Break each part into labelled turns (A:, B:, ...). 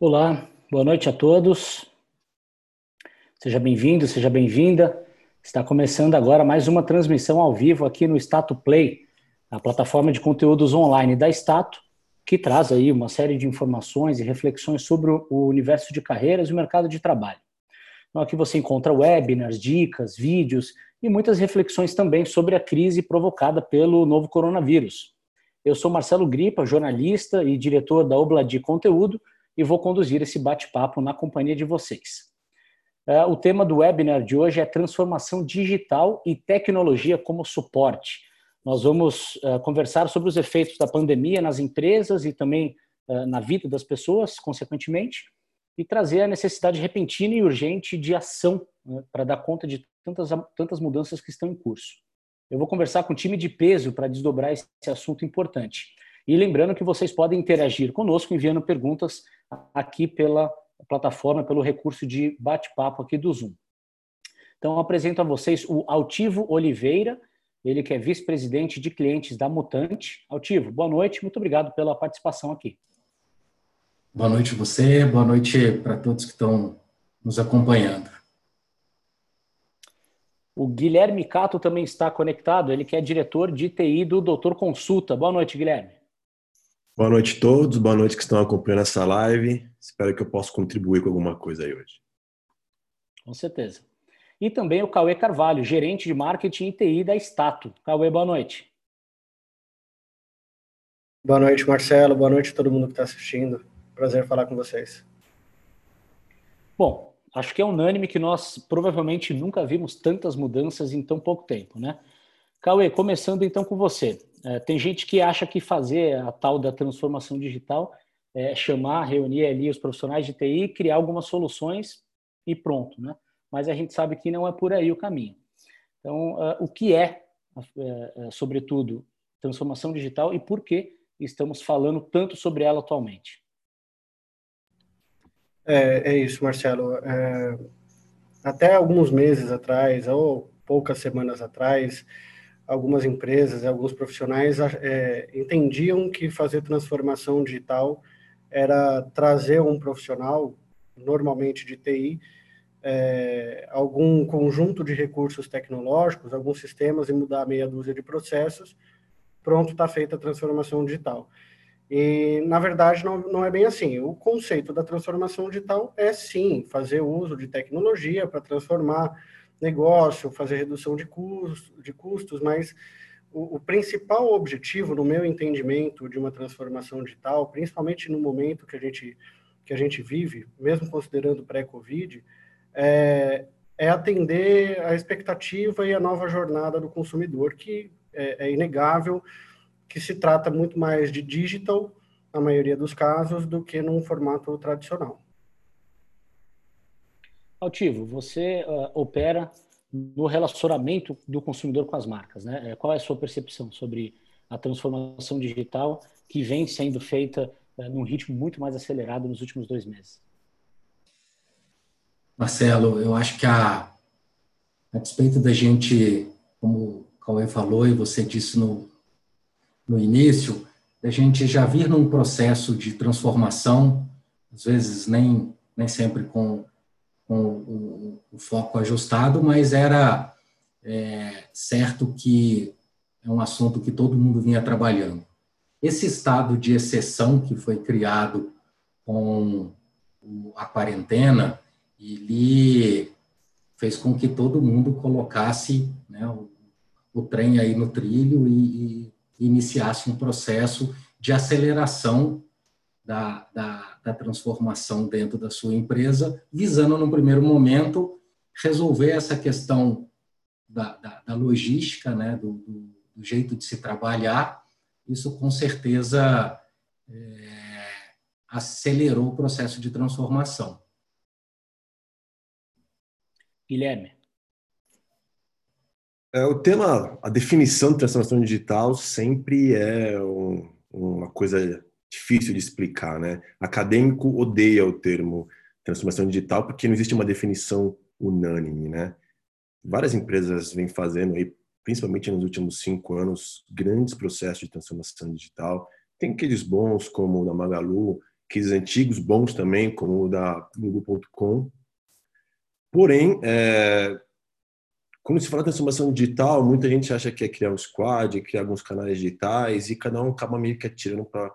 A: Olá, boa noite a todos. Seja bem-vindo, seja bem-vinda. Está começando agora mais uma transmissão ao vivo aqui no Stato Play, a plataforma de conteúdos online da Stato, que traz aí uma série de informações e reflexões sobre o universo de carreiras e o mercado de trabalho. Então, aqui você encontra webinars, dicas, vídeos e muitas reflexões também sobre a crise provocada pelo novo coronavírus. Eu sou Marcelo Gripa, jornalista e diretor da Obladi Conteúdo, e vou conduzir esse bate-papo na companhia de vocês. É, o tema do webinar de hoje é transformação digital e tecnologia como suporte. Nós vamos é, conversar sobre os efeitos da pandemia nas empresas e também é, na vida das pessoas, consequentemente, e trazer a necessidade repentina e urgente de ação né, para dar conta de tantas, tantas mudanças que estão em curso. Eu vou conversar com um time de peso para desdobrar esse assunto importante. E lembrando que vocês podem interagir conosco enviando perguntas aqui pela plataforma, pelo recurso de bate-papo aqui do Zoom. Então, apresento a vocês o Altivo Oliveira, ele que é vice-presidente de clientes da Mutante. Altivo, boa noite, muito obrigado pela participação aqui.
B: Boa noite você, boa noite para todos que estão nos acompanhando.
A: O Guilherme Cato também está conectado, ele que é diretor de TI do Doutor Consulta. Boa noite, Guilherme.
C: Boa noite a todos, boa noite que estão acompanhando essa live. Espero que eu possa contribuir com alguma coisa aí hoje.
A: Com certeza. E também o Cauê Carvalho, gerente de marketing e TI da Stato. Cauê, boa noite.
D: Boa noite, Marcelo. Boa noite a todo mundo que está assistindo. Prazer falar com vocês.
A: Bom, acho que é unânime que nós provavelmente nunca vimos tantas mudanças em tão pouco tempo, né? Cauê, começando então com você. É, tem gente que acha que fazer a tal da transformação digital é chamar, reunir ali os profissionais de TI, criar algumas soluções e pronto, né? Mas a gente sabe que não é por aí o caminho. Então, uh, o que é, uh, sobretudo, transformação digital e por que estamos falando tanto sobre ela atualmente?
D: É, é isso, Marcelo. É, até alguns meses atrás, ou poucas semanas atrás, algumas empresas alguns profissionais é, entendiam que fazer transformação digital era trazer um profissional, normalmente de TI, é, algum conjunto de recursos tecnológicos, alguns sistemas e mudar meia dúzia de processos, pronto, está feita a transformação digital. E, na verdade, não, não é bem assim. O conceito da transformação digital é, sim, fazer uso de tecnologia para transformar negócio, fazer redução de, custos, de custos, mas o, o, principal objetivo, no meu entendimento, de uma transformação digital, principalmente no momento que a gente, que a gente vive, mesmo considerando pré-Covid, é, é atender a expectativa e a nova jornada do consumidor, que é, é inegável que se trata muito mais de digital, na maioria dos casos, do que num formato tradicional.
A: Altivo, você uh, opera no relacionamento do consumidor com as marcas, né? É, qual é a sua percepção sobre a transformação digital que vem sendo feita uh, num ritmo muito mais acelerado nos últimos dois meses?
B: Marcelo, eu acho que a, a despeito da gente, como o Cauê falou e você disse no, no início, a gente já vir num processo de transformação, às vezes nem, nem sempre com, com o, o foco ajustado, mas era é, certo que é um assunto que todo mundo vinha trabalhando. Esse estado de exceção que foi criado com a quarentena, ele fez com que todo mundo colocasse né, o, o trem aí no trilho e, e iniciasse um processo de aceleração da, da, da, transformação dentro da sua empresa, visando, no primeiro momento, resolver essa questão da, da, da logística, né, do, do, do, jeito de se trabalhar. Isso, com certeza, é, acelerou o processo de transformação.
A: Guilherme.
C: É, o tema, a definição de transformação digital sempre é um, uma coisa difícil de explicar, né? Acadêmico odeia o termo transformação digital porque não existe uma definição unânime, né? Várias empresas vêm fazendo aí, principalmente nos últimos cinco anos, grandes processos de transformação digital. Tem aqueles bons como o da Magalu, cases antigos, bons também, como o da Google.com. Porém, é, quando se fala transformação digital, muita gente acha que é criar um squad, criar alguns canais digitais, e cada um acaba meio que atirando para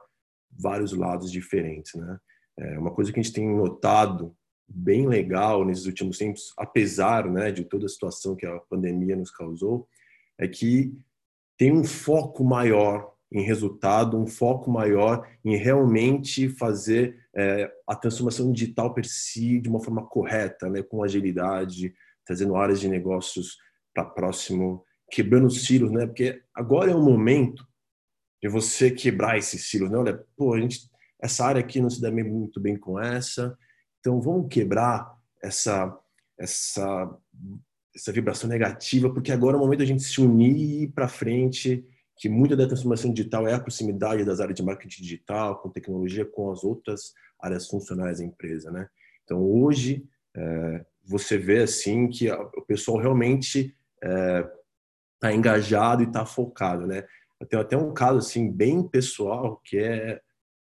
C: vários lados diferentes, né? É uma coisa que a gente tem notado bem legal nesses últimos tempos, apesar né, de toda a situação que a pandemia nos causou, é que tem um foco maior em resultado, um foco maior em realmente fazer é, a transformação digital per si de uma forma correta, né, com agilidade, trazendo áreas de negócios para próximo, quebrando os silos, né? Porque agora é o momento de você quebrar esses silos, né? Olha, pô, a gente, essa área aqui não se dá muito bem com essa, então vamos quebrar essa essa essa vibração negativa, porque agora é o momento da gente se unir e ir para frente, que muita da transformação digital é a proximidade das áreas de marketing digital, com tecnologia, com as outras áreas funcionais da empresa, né? Então hoje é, você vê assim que o pessoal realmente está é, engajado e está focado, né? Eu tenho até um caso assim bem pessoal que é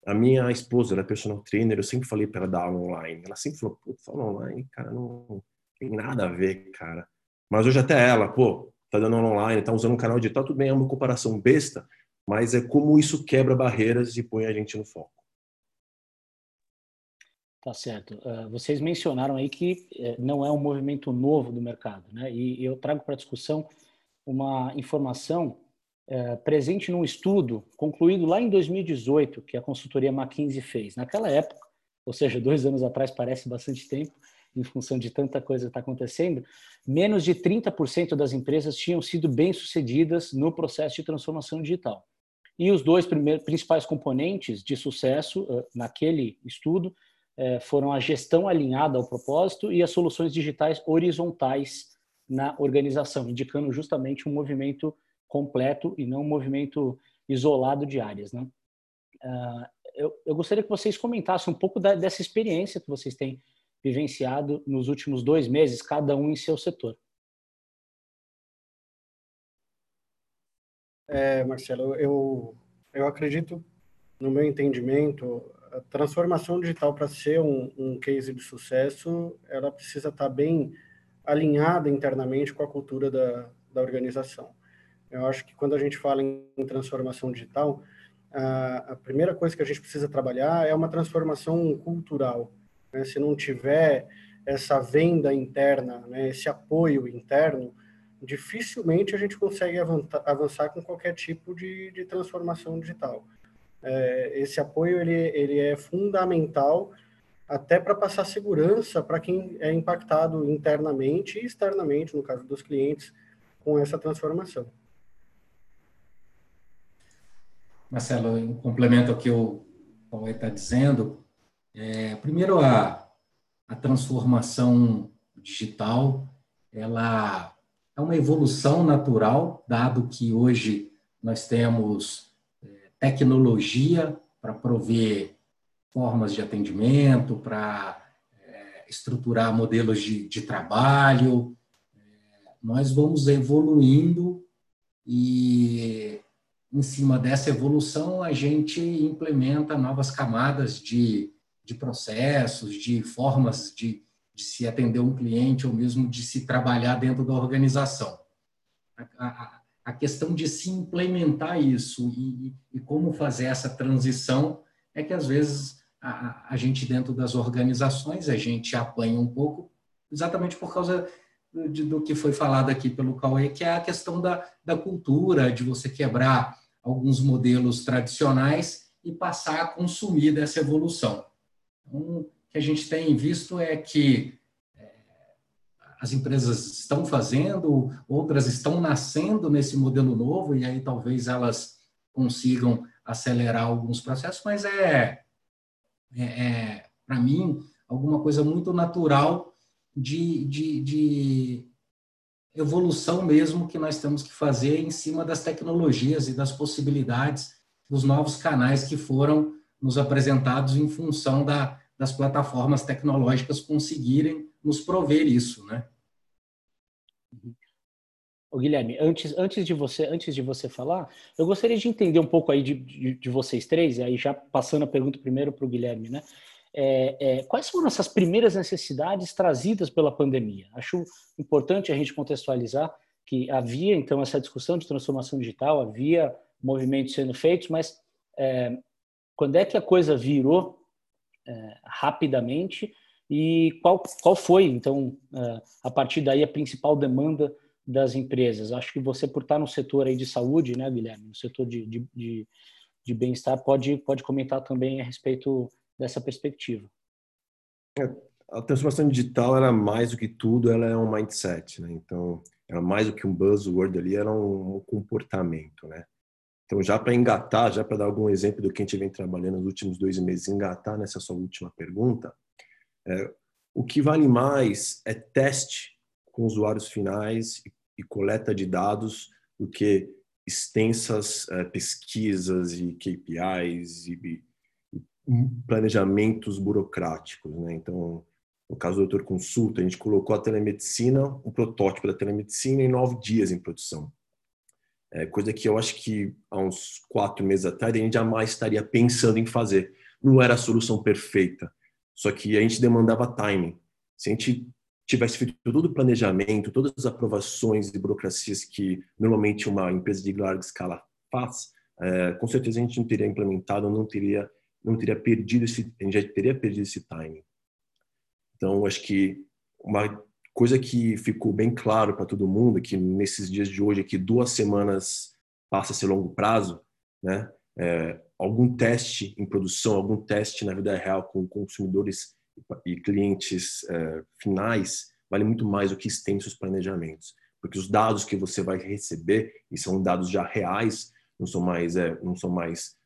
C: a minha esposa, ela é personal trainer, eu sempre falei para ela dar aula online. Ela sempre falou, putz, aula online, cara, não tem nada a ver, cara. Mas hoje até ela, pô, tá dando aula online, tá usando um canal digital, tudo bem, é uma comparação besta, mas é como isso quebra barreiras e põe a gente no foco.
A: Tá certo. Uh, vocês mencionaram aí que uh, não é um movimento novo do mercado, né? E eu trago para discussão uma informação uh, presente num estudo concluído lá em 2018 que a consultoria McKinsey fez. Naquela época, ou seja, dois anos atrás parece bastante tempo, em função de tanta coisa que está acontecendo, menos de 30% das empresas tinham sido bem-sucedidas no processo de transformação digital. E os dois primeiros, principais componentes de sucesso naquele estudo é, foram a gestão alinhada ao propósito e as soluções digitais horizontais na organização, indicando justamente um movimento completo e não um movimento isolado de áreas. Né? Uh, eu, eu, gostaria que vocês comentassem um pouco da, dessa experiência que vocês têm vivenciado nos últimos dois meses, cada um em seu setor.
D: É, Marcelo, eu, eu acredito, no meu entendimento, a transformação digital para ser um, um case de sucesso, ela precisa estar bem alinhada internamente com a cultura da, da organização. Eu acho que quando a gente fala em transformação digital, a, primeira coisa que a gente precisa trabalhar é uma transformação cultural. Né? Se não tiver essa venda interna, né, esse apoio interno, dificilmente a gente consegue avançar com qualquer tipo de, de transformação digital é, esse apoio ele, ele é fundamental até para passar segurança para quem é impactado internamente e externamente, no caso dos clientes, com essa transformação.
B: Marcelo, em complemento ao que o Paulo está dizendo, é, primeiro a, a transformação digital, ela é uma evolução natural, dado que hoje nós temos tecnologia para prover formas de atendimento, para é, estruturar modelos de, de trabalho. É, nós vamos evoluindo e, em cima dessa evolução, a gente implementa novas camadas de, de processos, de formas de, de se atender um cliente ou mesmo de se trabalhar dentro da organização. A, a, a questão de se implementar isso e, e como fazer essa transição é que às vezes a, a, gente dentro das organizações a gente apanha um pouco exatamente por causa do que foi falado aqui pelo Cauê, que é a questão da, da cultura, de você quebrar alguns modelos tradicionais e passar a consumir dessa evolução. Então, o que a gente tem visto é que as empresas estão fazendo, outras estão nascendo nesse modelo novo, e aí talvez elas consigam acelerar alguns processos, mas é, é, é para mim, alguma coisa muito natural de, de, de evolução mesmo que nós temos que fazer em cima das tecnologias e das possibilidades dos novos canais que foram nos apresentados em função da, das plataformas tecnológicas conseguirem nos prover isso, né?
A: Ô, Guilherme, antes, antes, de você, antes de você falar, eu gostaria de entender um pouco aí de, de, de vocês três, e aí já passando a pergunta primeiro para o Guilherme, né? É, é, quais foram essas primeiras necessidades trazidas pela pandemia? Acho importante a gente contextualizar que havia então essa discussão de transformação digital, havia movimentos sendo feitos, mas é, quando é que a coisa virou é, rapidamente e qual, qual foi então é, a partir daí a principal demanda das empresas? Acho que você por estar no setor aí de saúde, né, Guilherme, no setor de, de, de, de bem-estar, pode pode comentar também a respeito dessa perspectiva.
C: É, a transformação digital era mais do que tudo, ela é um mindset, né? Então era mais do que um buzzword ali, era um comportamento, né? Então, já para engatar, já para dar algum exemplo do que a gente vem trabalhando nos últimos dois meses, engatar nessa sua última pergunta, é, o que vale mais é teste com usuários finais e, e coleta de dados do que extensas é, pesquisas e KPIs e, planejamentos burocráticos. Né? Então, no caso do Doutor Consulta, a gente colocou a telemedicina, um protótipo da telemedicina em nove dias em produção. É coisa que eu acho que há uns quatro meses atrás a gente jamais estaria pensando em fazer. Não era a solução perfeita, só que a gente demandava timing. Se a gente tivesse feito todo o planejamento, todas as aprovações e burocracias que normalmente uma empresa de larga escala faz, é, com certeza a gente não teria implementado, não teria, não teria perdido esse, a gente já teria perdido esse timing. Então, acho que uma coisa que ficou bem claro para todo mundo que nesses dias de hoje, que duas semanas passa a ser longo prazo, né? É, algum teste em produção, algum teste na vida real com consumidores e clientes é, finais vale muito mais do que extensos planejamentos, porque os dados que você vai receber e são dados já reais, não são mais é, não são mais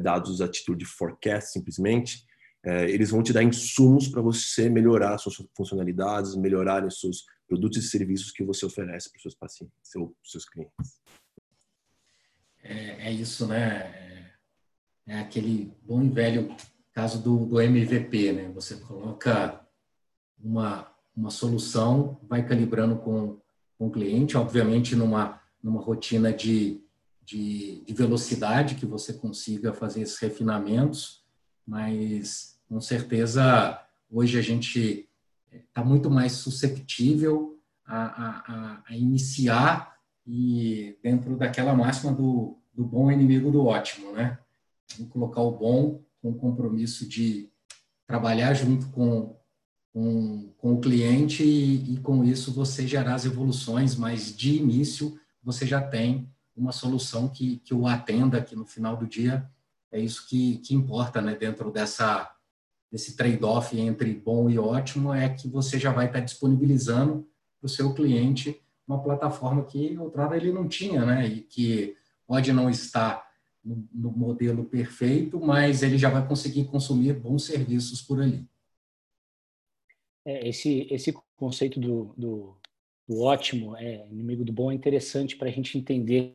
C: dados a título de forecast simplesmente, é, eles vão te dar insumos para você melhorar suas funcionalidades, melhorar os seus produtos e serviços que você oferece para os seus pacientes ou seus clientes.
B: É, é, isso, né? É, é aquele bom e velho caso do, do MVP, né? Você coloca uma, uma solução, vai calibrando com, com o cliente, obviamente numa, numa rotina de, de, de velocidade que você consiga fazer esses refinamentos, mas com certeza hoje a gente está muito mais susceptível a, a, a, iniciar e dentro daquela máxima do, do bom inimigo do ótimo, né? Vamos colocar o bom com o compromisso de trabalhar junto com, com, com o cliente e, e, com isso você gerar as evoluções, mas de início você já tem uma solução que, que o atenda, que no final do dia é isso que, que importa, né? Dentro dessa esse trade-off entre bom e ótimo é que você já vai estar disponibilizando para o seu cliente uma plataforma que outrora ele não tinha, né? E que pode não estar no, no modelo perfeito, mas ele já vai conseguir consumir bons serviços por ali.
A: É, esse, esse conceito do, do, do ótimo, é, inimigo do bom, é interessante para a gente entender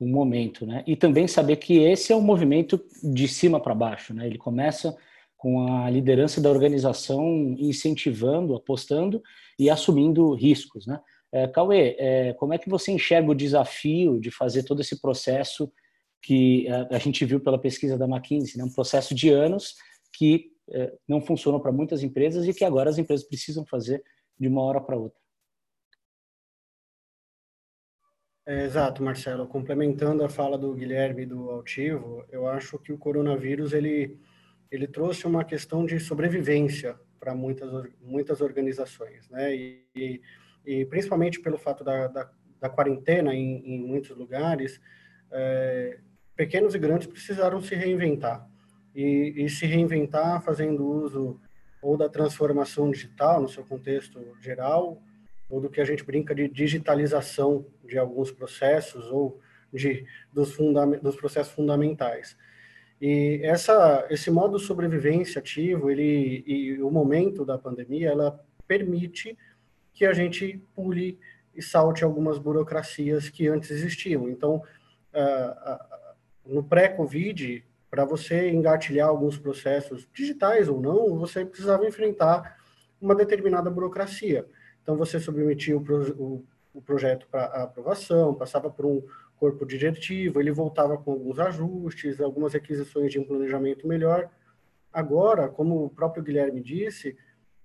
A: o momento, né? E também saber que esse é um movimento de cima para baixo, né? Ele começa com a liderança da organização incentivando, apostando e assumindo riscos. Né? É, Cauê, é, como é que você enxerga o desafio de fazer todo esse processo que a, a gente viu pela pesquisa da McKinsey, né? um processo de anos que é, não funcionou para muitas empresas e que agora as empresas precisam fazer de uma hora para outra?
D: É, exato, Marcelo. Complementando a fala do Guilherme do Altivo, eu acho que o coronavírus ele ele trouxe uma questão de sobrevivência para muitas, muitas organizações, né? E, e, principalmente pelo fato da, da, da quarentena em, em, muitos lugares, é, pequenos e grandes precisaram se reinventar. E, e, se reinventar fazendo uso ou da transformação digital, no seu contexto geral, ou do que a gente brinca de digitalização de alguns processos ou de, dos, dos processos fundamentais. E essa, esse modo de sobrevivência ativo, ele, e o momento da pandemia, ela permite que a gente pule e salte algumas burocracias que antes existiam. Então, no pré-Covid, para você engatilhar alguns processos digitais ou não, você precisava enfrentar uma determinada burocracia. Então, você submetia o, o projeto para aprovação, passava por um corpo diretivo, ele voltava com alguns ajustes, algumas requisições de um planejamento melhor. Agora, como o próprio Guilherme disse,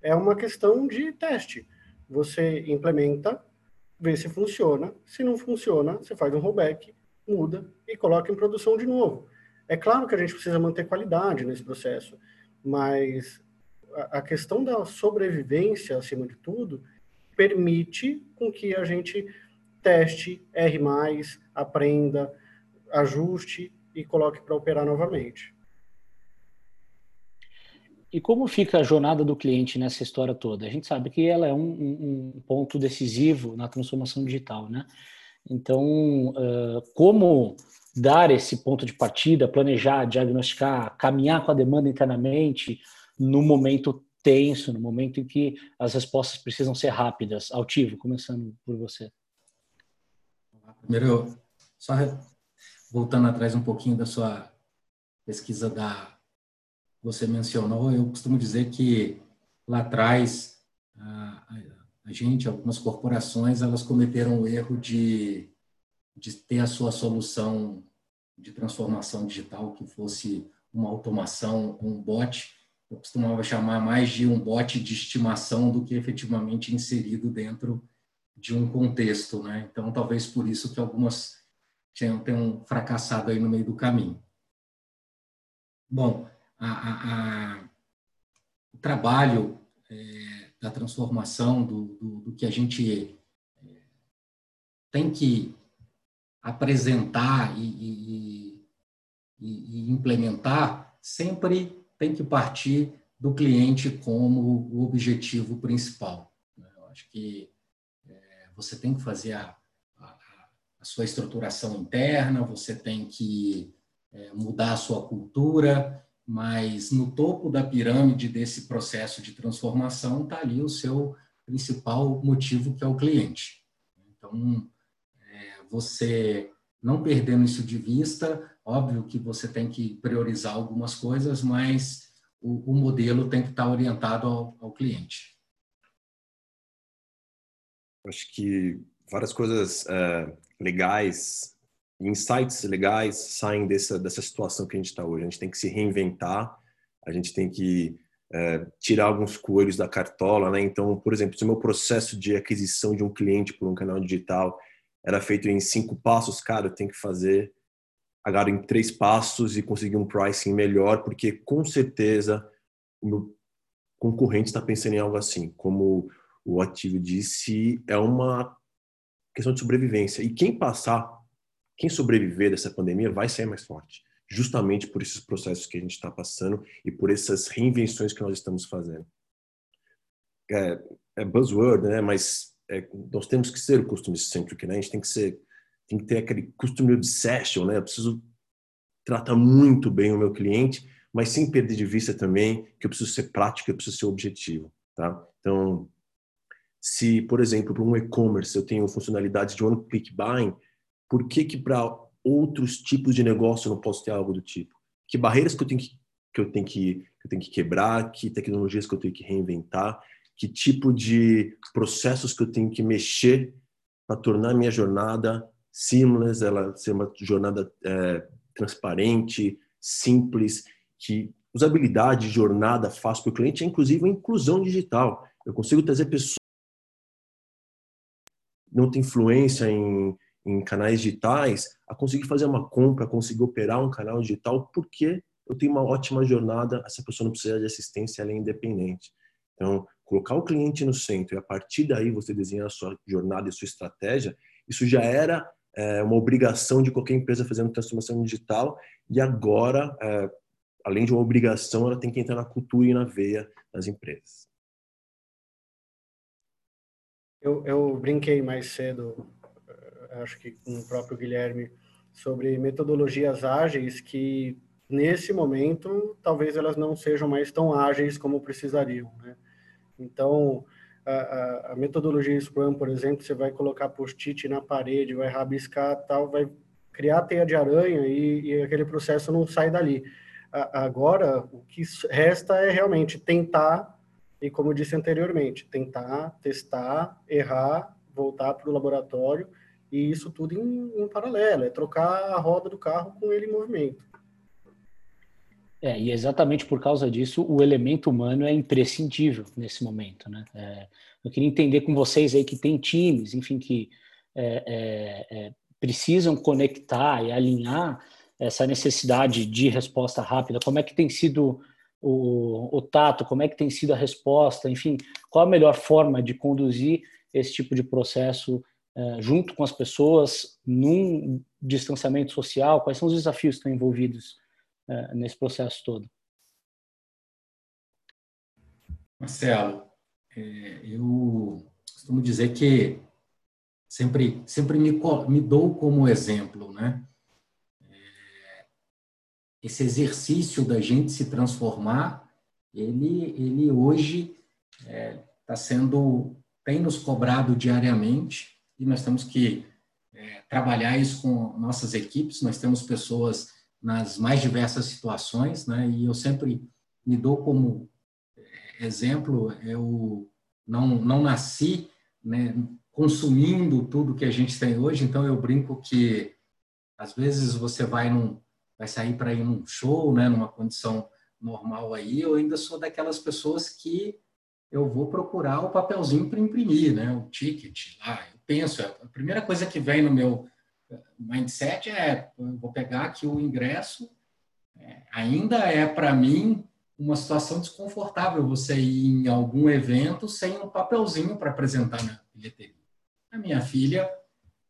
D: é uma questão de teste. Você implementa, vê se funciona. Se não funciona, você faz um rollback, muda e coloca em produção de novo. É claro que a gente precisa manter qualidade nesse processo, mas a questão da sobrevivência, acima de tudo, permite com que a gente teste, erre mais, aprenda, ajuste e coloque para operar novamente.
A: E como fica a jornada do cliente nessa história toda? A gente sabe que ela é um, um ponto decisivo na transformação digital, né? Então, uh, como dar esse ponto de partida, planejar, diagnosticar, caminhar com a demanda internamente no momento tenso, no momento em que as respostas precisam ser rápidas? Altivo, começando por você.
B: Primeiro, só voltando atrás um pouquinho da sua pesquisa da você mencionou, eu costumo dizer que lá atrás a, a, gente, algumas corporações, elas cometeram o erro de, de ter a sua solução de transformação digital que fosse uma automação, um bot. Eu costumava chamar mais de um bot de estimação do que efetivamente inserido dentro de um contexto, né? Então, talvez por isso que algumas tenham, tenham fracassado aí no meio do caminho. Bom, a, a, a, o trabalho é, da transformação do, do, do, que a gente é, tem que apresentar e, e, e, e implementar sempre tem que partir do cliente como o objetivo principal. Né? Eu acho que você tem que fazer a, a, a sua estruturação interna, você tem que é, mudar a sua cultura, mas no topo da pirâmide desse processo de transformação está ali o seu principal motivo, que é o cliente. Então, é, você não perdendo isso de vista, óbvio que você tem que priorizar algumas coisas, mas o, o modelo tem que estar orientado ao, ao cliente.
C: Acho que várias coisas é, legais, insights legais saem dessa, dessa situação que a gente está hoje. A gente tem que se reinventar, a gente tem que é, tirar alguns coelhos da cartola, né? Então, por exemplo, se o meu processo de aquisição de um cliente por um canal digital era feito em cinco passos, cara, eu tenho que fazer agora em três passos e conseguir um pricing melhor, porque com certeza o meu concorrente está pensando em algo assim, como o ativo disse, é uma questão de sobrevivência. E quem passar, quem sobreviver dessa pandemia vai ser mais forte, justamente por esses processos que a gente está passando e por essas reinvenções que nós estamos fazendo. É, é buzzword, né? Mas é, nós temos que ser customer centric, né? A gente tem que ser, tem que ter aquele customer obsession, né? Eu preciso tratar muito bem o meu cliente, mas sem perder de vista também que eu preciso ser prático, eu preciso ser objetivo, tá? Então, se, por exemplo, para um e-commerce eu tenho funcionalidade de one-click buying, por que que para outros tipos de negócio eu não posso ter algo do tipo? Que barreiras que eu tenho que, que eu tenho que, que eu tenho que quebrar? Que tecnologias que eu tenho que reinventar? Que tipo de processos que eu tenho que mexer para tornar minha jornada seamless, ela ser uma jornada é, transparente, simples, que usabilidade, jornada fácil para o cliente é inclusive a inclusão digital. Eu consigo trazer pessoas não tem influência em, em canais digitais, a conseguir fazer uma compra, a conseguir operar um canal digital, porque eu tenho uma ótima jornada, essa pessoa não precisa de assistência, ela é independente. Então, colocar o cliente no centro e a partir daí você desenhar a sua jornada e sua estratégia, isso já era é, uma obrigação de qualquer empresa fazendo transformação digital e agora, é, além de uma obrigação, ela tem que entrar na cultura e na veia das empresas.
D: Eu, eu brinquei mais cedo, eh, acho que com o próprio Guilherme, sobre metodologias ágeis que, nesse momento, talvez elas não sejam mais tão ágeis como precisariam. Né? Então, a, a, metodologia Scrum, por exemplo, você vai colocar post-it na parede, vai rabiscar tal, vai criar teia de aranha e, e aquele processo não sai dali. A, agora, o que resta é realmente tentar e como eu disse anteriormente, tentar, testar, errar, voltar para o laboratório e isso tudo em, em, paralelo, é trocar a roda do carro com ele em movimento.
A: É, e exatamente por causa disso, o elemento humano é imprescindível nesse momento, né? É, eu queria entender com vocês aí que tem times, enfim, que é, é, é precisam conectar e alinhar essa necessidade de resposta rápida. Como é que tem sido o, o tato, como é que tem sido a resposta, enfim, qual a melhor forma de conduzir esse tipo de processo uh, junto com as pessoas num distanciamento social? Quais são os desafios que estão envolvidos nesse processo todo?
B: Marcelo, é, eu costumo dizer que sempre, sempre me, me dou como exemplo, né? esse exercício da gente se transformar, ele, ele hoje está é, tá sendo, tem nos cobrado diariamente e nós temos que é, trabalhar isso com nossas equipes. Nós temos pessoas nas mais diversas situações, né? E eu sempre me dou como exemplo, eu não, não nasci né, consumindo tudo que a gente tem hoje, então eu brinco que às vezes você vai num, vai sair para ir num show, né, numa condição normal aí, eu ainda sou daquelas pessoas que eu vou procurar o papelzinho para imprimir, né, o ticket lá. Eu penso, é, a primeira coisa que vem no meu mindset é, vou pegar aqui o ingresso, é, ainda é para mim uma situação desconfortável você ir em algum evento sem um papelzinho para apresentar na bilheteria. A minha filha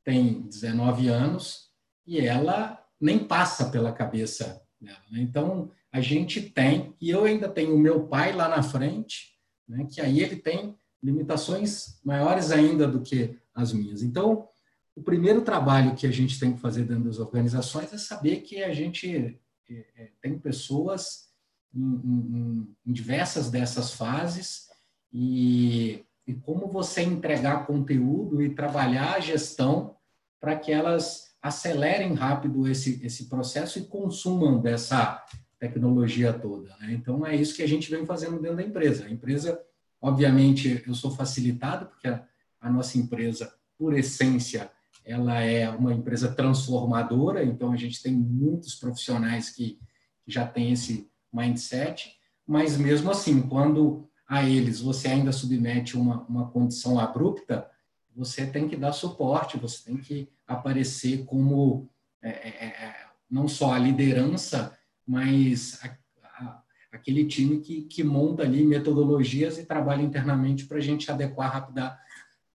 B: tem 19 anos e ela nem passa pela cabeça dela. Né? Então, a gente tem, e eu ainda tenho o meu pai lá na frente, né, que aí ele tem limitações maiores ainda do que as minhas. Então, o primeiro trabalho que a gente tem que fazer dentro das organizações é saber que a gente é, tem pessoas em, em, em, diversas dessas fases e, e como você entregar conteúdo e trabalhar a gestão para que elas acelerem rápido esse, esse processo e consumam dessa tecnologia toda. Né? Então, é isso que a gente vem fazendo dentro da empresa. A empresa, obviamente, eu sou facilitado, porque a, a nossa empresa, por essência, ela é uma empresa transformadora, então a gente tem muitos profissionais que já têm esse mindset, mas mesmo assim, quando a eles você ainda submete uma, uma condição abrupta, você tem que dar suporte, você tem que aparecer como é, é, é, não só a liderança, mas a, a, aquele time que, que monta ali metodologias e trabalha internamente para a gente adequar rápida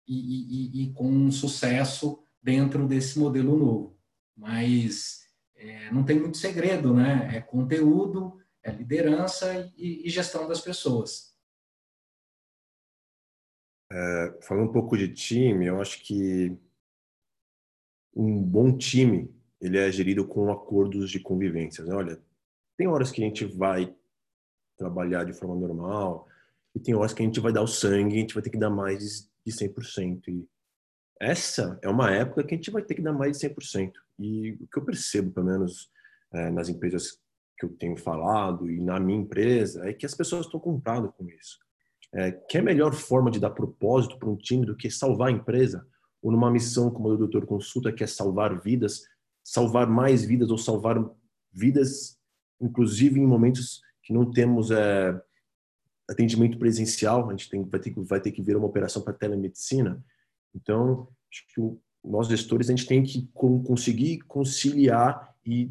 B: e, e, e, com sucesso dentro desse modelo novo. Mas é, não tem muito segredo, né? É conteúdo, é liderança e, e gestão das pessoas.
C: É, falando um pouco de time, eu acho que um bom time ele é gerido com acordos de convivência. Né? Olha, tem horas que a gente vai trabalhar de forma normal e tem horas que a gente vai dar o sangue, a gente vai ter que dar mais de 100%. E essa é uma época que a gente vai ter que dar mais de 100%. E o que eu percebo, pelo menos é, nas empresas que eu tenho falado e na minha empresa, é que as pessoas estão comprando com isso. É, que é a melhor forma de dar propósito para um time do que salvar a empresa? Ou numa missão como a do Doutor Consulta, que é salvar vidas, salvar mais vidas ou salvar vidas, inclusive em momentos que não temos é, atendimento presencial, a gente tem, vai, ter, vai ter que vir uma operação para telemedicina. Então, acho que nós gestores, a gente tem que conseguir conciliar e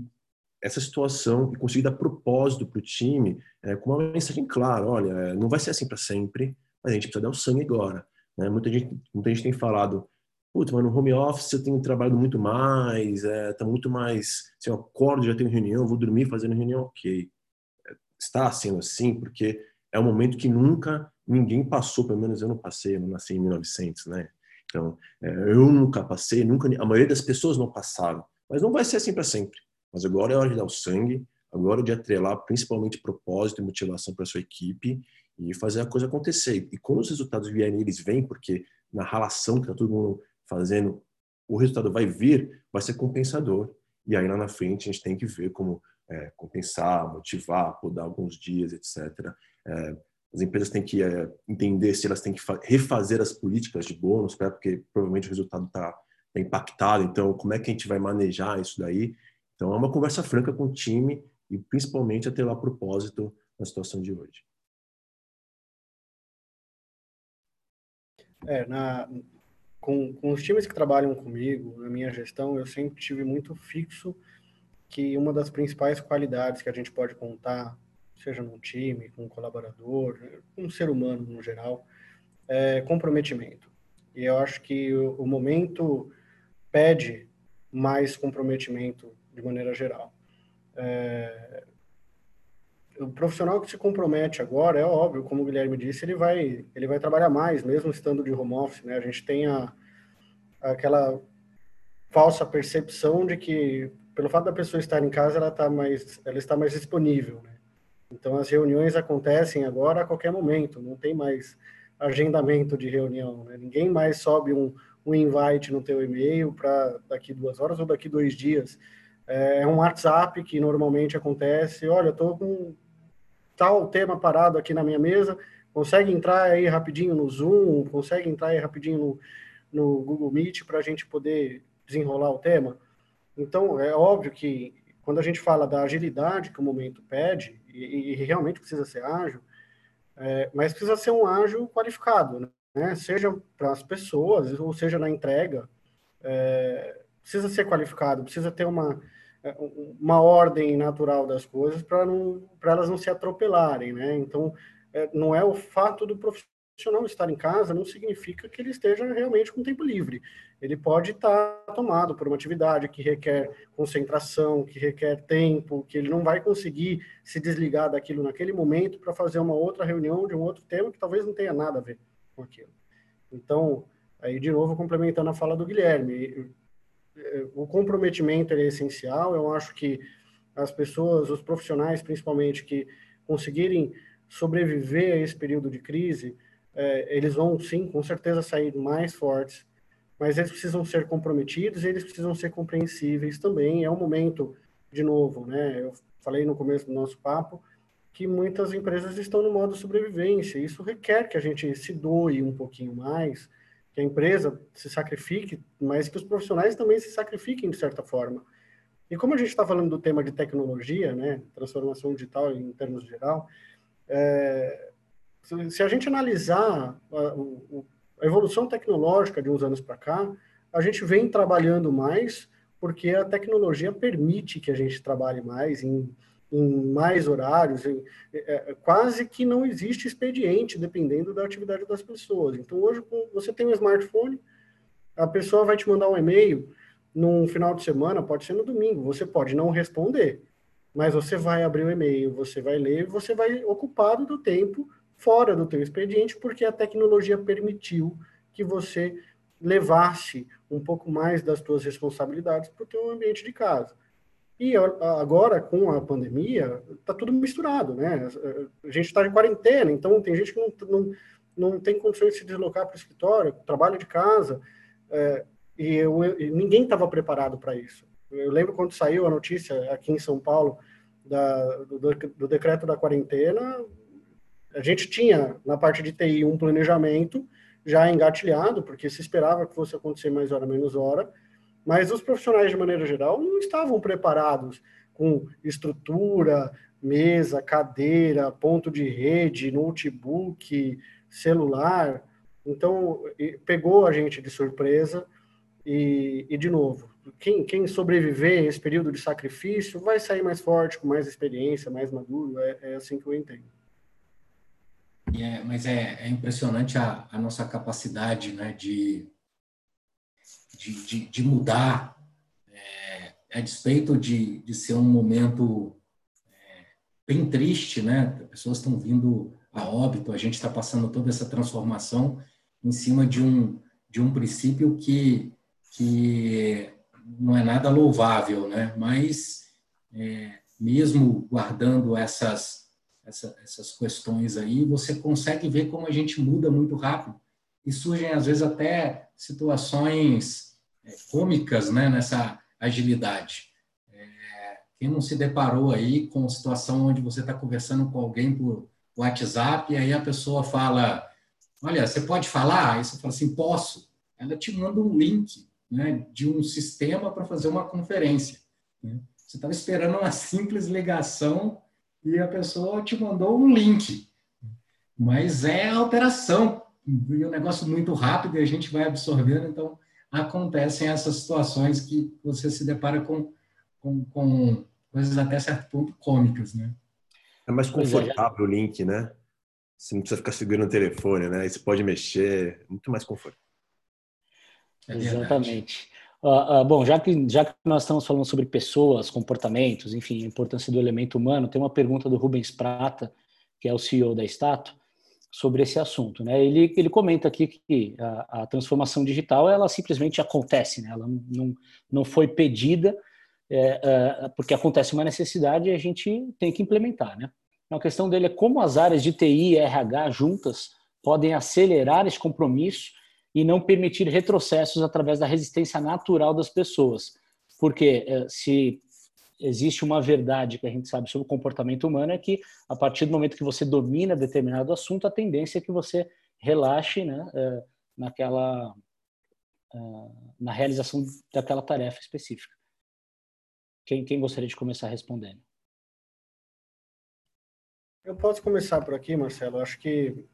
C: essa situação e conseguir dar propósito para o time é, com uma mensagem clara, olha, é, não vai ser assim para sempre, mas a gente precisa dar o sangue agora. Né? Muita, gente, muita gente tem falado, putz, mas no home office eu tenho trabalhado muito mais, é, tá muito mais, se eu acordo, já tenho reunião, vou dormir fazendo reunião, ok. É, está sendo assim porque é um momento que nunca ninguém passou, pelo menos eu não passei, eu não nasci em 1900, né? Então, é, eu nunca passei, nunca, a maioria das pessoas não passaram, mas não vai ser assim para sempre. Mas agora é hora de dar o sangue, agora é de atrelar principalmente propósito e motivação para sua equipe e fazer a coisa acontecer. E quando os resultados vierem, eles vêm, porque na relação que está todo mundo fazendo, o resultado vai vir, vai ser compensador. E aí lá na frente a gente tem que ver como é, compensar, motivar, podar alguns dias, etc. É, As empresas têm que é, entender se elas têm que refazer as políticas de bônus, né? porque provavelmente o resultado está tá impactado. Então, como é que a gente vai manejar isso daí? Então, é uma conversa franca com o time e principalmente até lá propósito na situação de hoje.
D: É, na, com, com os times que trabalham comigo, na minha gestão, eu sempre tive muito fixo que uma das principais qualidades que a gente pode contar, seja num time, com um colaborador, um ser humano no geral, é comprometimento. E eu acho que o, o momento pede mais comprometimento de maneira geral. É, o profissional que se compromete agora, é óbvio, como o Guilherme disse, ele vai, ele vai trabalhar mais, mesmo estando de home office, né? A gente tem a, aquela falsa percepção de que, pelo fato da pessoa estar em casa, ela, tá mais, ela está mais disponível, né? Então, as reuniões acontecem agora a qualquer momento, não tem mais agendamento de reunião, né? Ninguém mais sobe um, um invite no teu e-mail para daqui duas horas ou daqui dois dias. É, é um WhatsApp que normalmente acontece, olha, estou com tal tema parado aqui na minha mesa, consegue entrar aí rapidinho no Zoom, consegue entrar aí rapidinho no, no Google Meet para a gente poder desenrolar o tema. Então, é óbvio que quando a gente fala da agilidade que o momento pede, e, e realmente precisa ser ágil, é, mas precisa ser um ágil qualificado, né? seja para as pessoas, ou seja na entrega, é, precisa ser qualificado, precisa ter uma, é, uma ordem natural das coisas para elas não se atropelarem, né? Então, é, não é o fato do profissional estar em casa, não significa que ele esteja realmente com tempo livre. Ele pode estar tomado por uma atividade que requer concentração, que requer tempo, que ele não vai conseguir se desligar daquilo naquele momento para fazer uma outra reunião de um outro tema que talvez não tenha nada a ver com aquilo. Então, aí de novo complementando a fala do Guilherme, o comprometimento é essencial. Eu acho que as pessoas, os profissionais principalmente, que conseguirem sobreviver a esse período de crise, é, eles vão sim, com certeza, sair mais fortes, mas eles precisam ser comprometidos e eles precisam ser compreensíveis também. É um momento, de novo, né? Eu falei no começo do nosso papo que muitas empresas estão no modo sobrevivência. Isso requer que a gente se doe um pouquinho mais, que a empresa se sacrifique, mas que os profissionais também se sacrifiquem de certa forma. E como a gente está falando do tema de tecnologia, né, transformação digital em termos geral, é, se a gente analisar a, a, evolução tecnológica de uns anos para cá, a gente vem trabalhando mais porque a tecnologia permite que a gente trabalhe mais em em mais horários, em, é, é, quase que não existe expediente, dependendo da atividade das pessoas. Então, hoje, você tem um smartphone, a pessoa vai te mandar um e-mail num final de semana, pode ser no domingo, você pode não responder, mas você vai abrir o e-mail, você vai ler, você vai ocupado do tempo fora do teu expediente, porque a tecnologia permitiu que você levasse um pouco mais das tuas responsabilidades para o teu ambiente de casa. E agora, com a pandemia, está tudo misturado, né? A gente está em quarentena, então tem gente que não, não, não tem condições de se deslocar para o escritório, trabalha de casa, é, e, eu, e, ninguém estava preparado para isso. Eu lembro quando saiu a notícia aqui em São Paulo da, do, do decreto da quarentena, a gente tinha, na parte de TI, um planejamento já engatilhado, porque se esperava que fosse acontecer mais hora, menos hora, mas os profissionais, de maneira geral, não estavam preparados com estrutura, mesa, cadeira, ponto de rede, notebook, celular. Então, pegou a gente de surpresa. E, e de novo, quem, quem, sobreviver a esse período de sacrifício vai sair mais forte, com mais experiência, mais maduro. É, é assim que eu entendo.
B: É, mas é, é impressionante a, a, nossa capacidade né, de de, de, de mudar, é, a despeito de, de ser um momento é, bem triste, né? Pessoas estão vindo a óbito, a gente está passando toda essa transformação em cima de um, de um princípio que, que não é nada louvável, né? Mas, é, mesmo guardando essas, essa, essas questões aí, você consegue ver como a gente muda muito rápido. E surgem, às vezes, até situações é, cômicas né, nessa agilidade. É, quem não se deparou aí com a situação onde você está conversando com alguém por, WhatsApp, e aí a pessoa fala, olha, você pode falar? Aí você fala assim, posso. Ela te manda um link né, de um sistema para fazer uma conferência. Né? Você estava esperando uma simples ligação e a pessoa te mandou um link. Mas é alteração, e um negócio muito rápido e a gente vai absorvendo, então acontecem essas situações que você se depara com, com, com coisas até certo ponto cômicas, né?
C: É mais é, confortável o link, né? Você não precisa ficar segurando o telefone, né? Você pode mexer, muito mais confortável.
A: É Exatamente. Uh, uh, bom, já que, já que nós estamos falando sobre pessoas, comportamentos, enfim, a importância do elemento humano, tem uma pergunta do Rubens Prata, que é o CEO da Stato, sobre esse assunto. Né? Ele, ele comenta aqui que a, a transformação digital ela simplesmente acontece, né? ela não, não foi pedida, é, é, porque acontece uma necessidade e a gente tem que implementar. Né? Então, a questão dele é como as áreas de TI e RH juntas podem acelerar esse compromisso e não permitir retrocessos através da resistência natural das pessoas. Porque eh, se existe uma verdade que a gente sabe sobre o comportamento humano é que a partir do momento que você domina determinado assunto, a tendência é que você relaxe né, eh, naquela eh, na realização daquela tarefa específica. Quem, quem gostaria de começar respondendo?
D: Eu posso começar por aqui, Marcelo. Acho que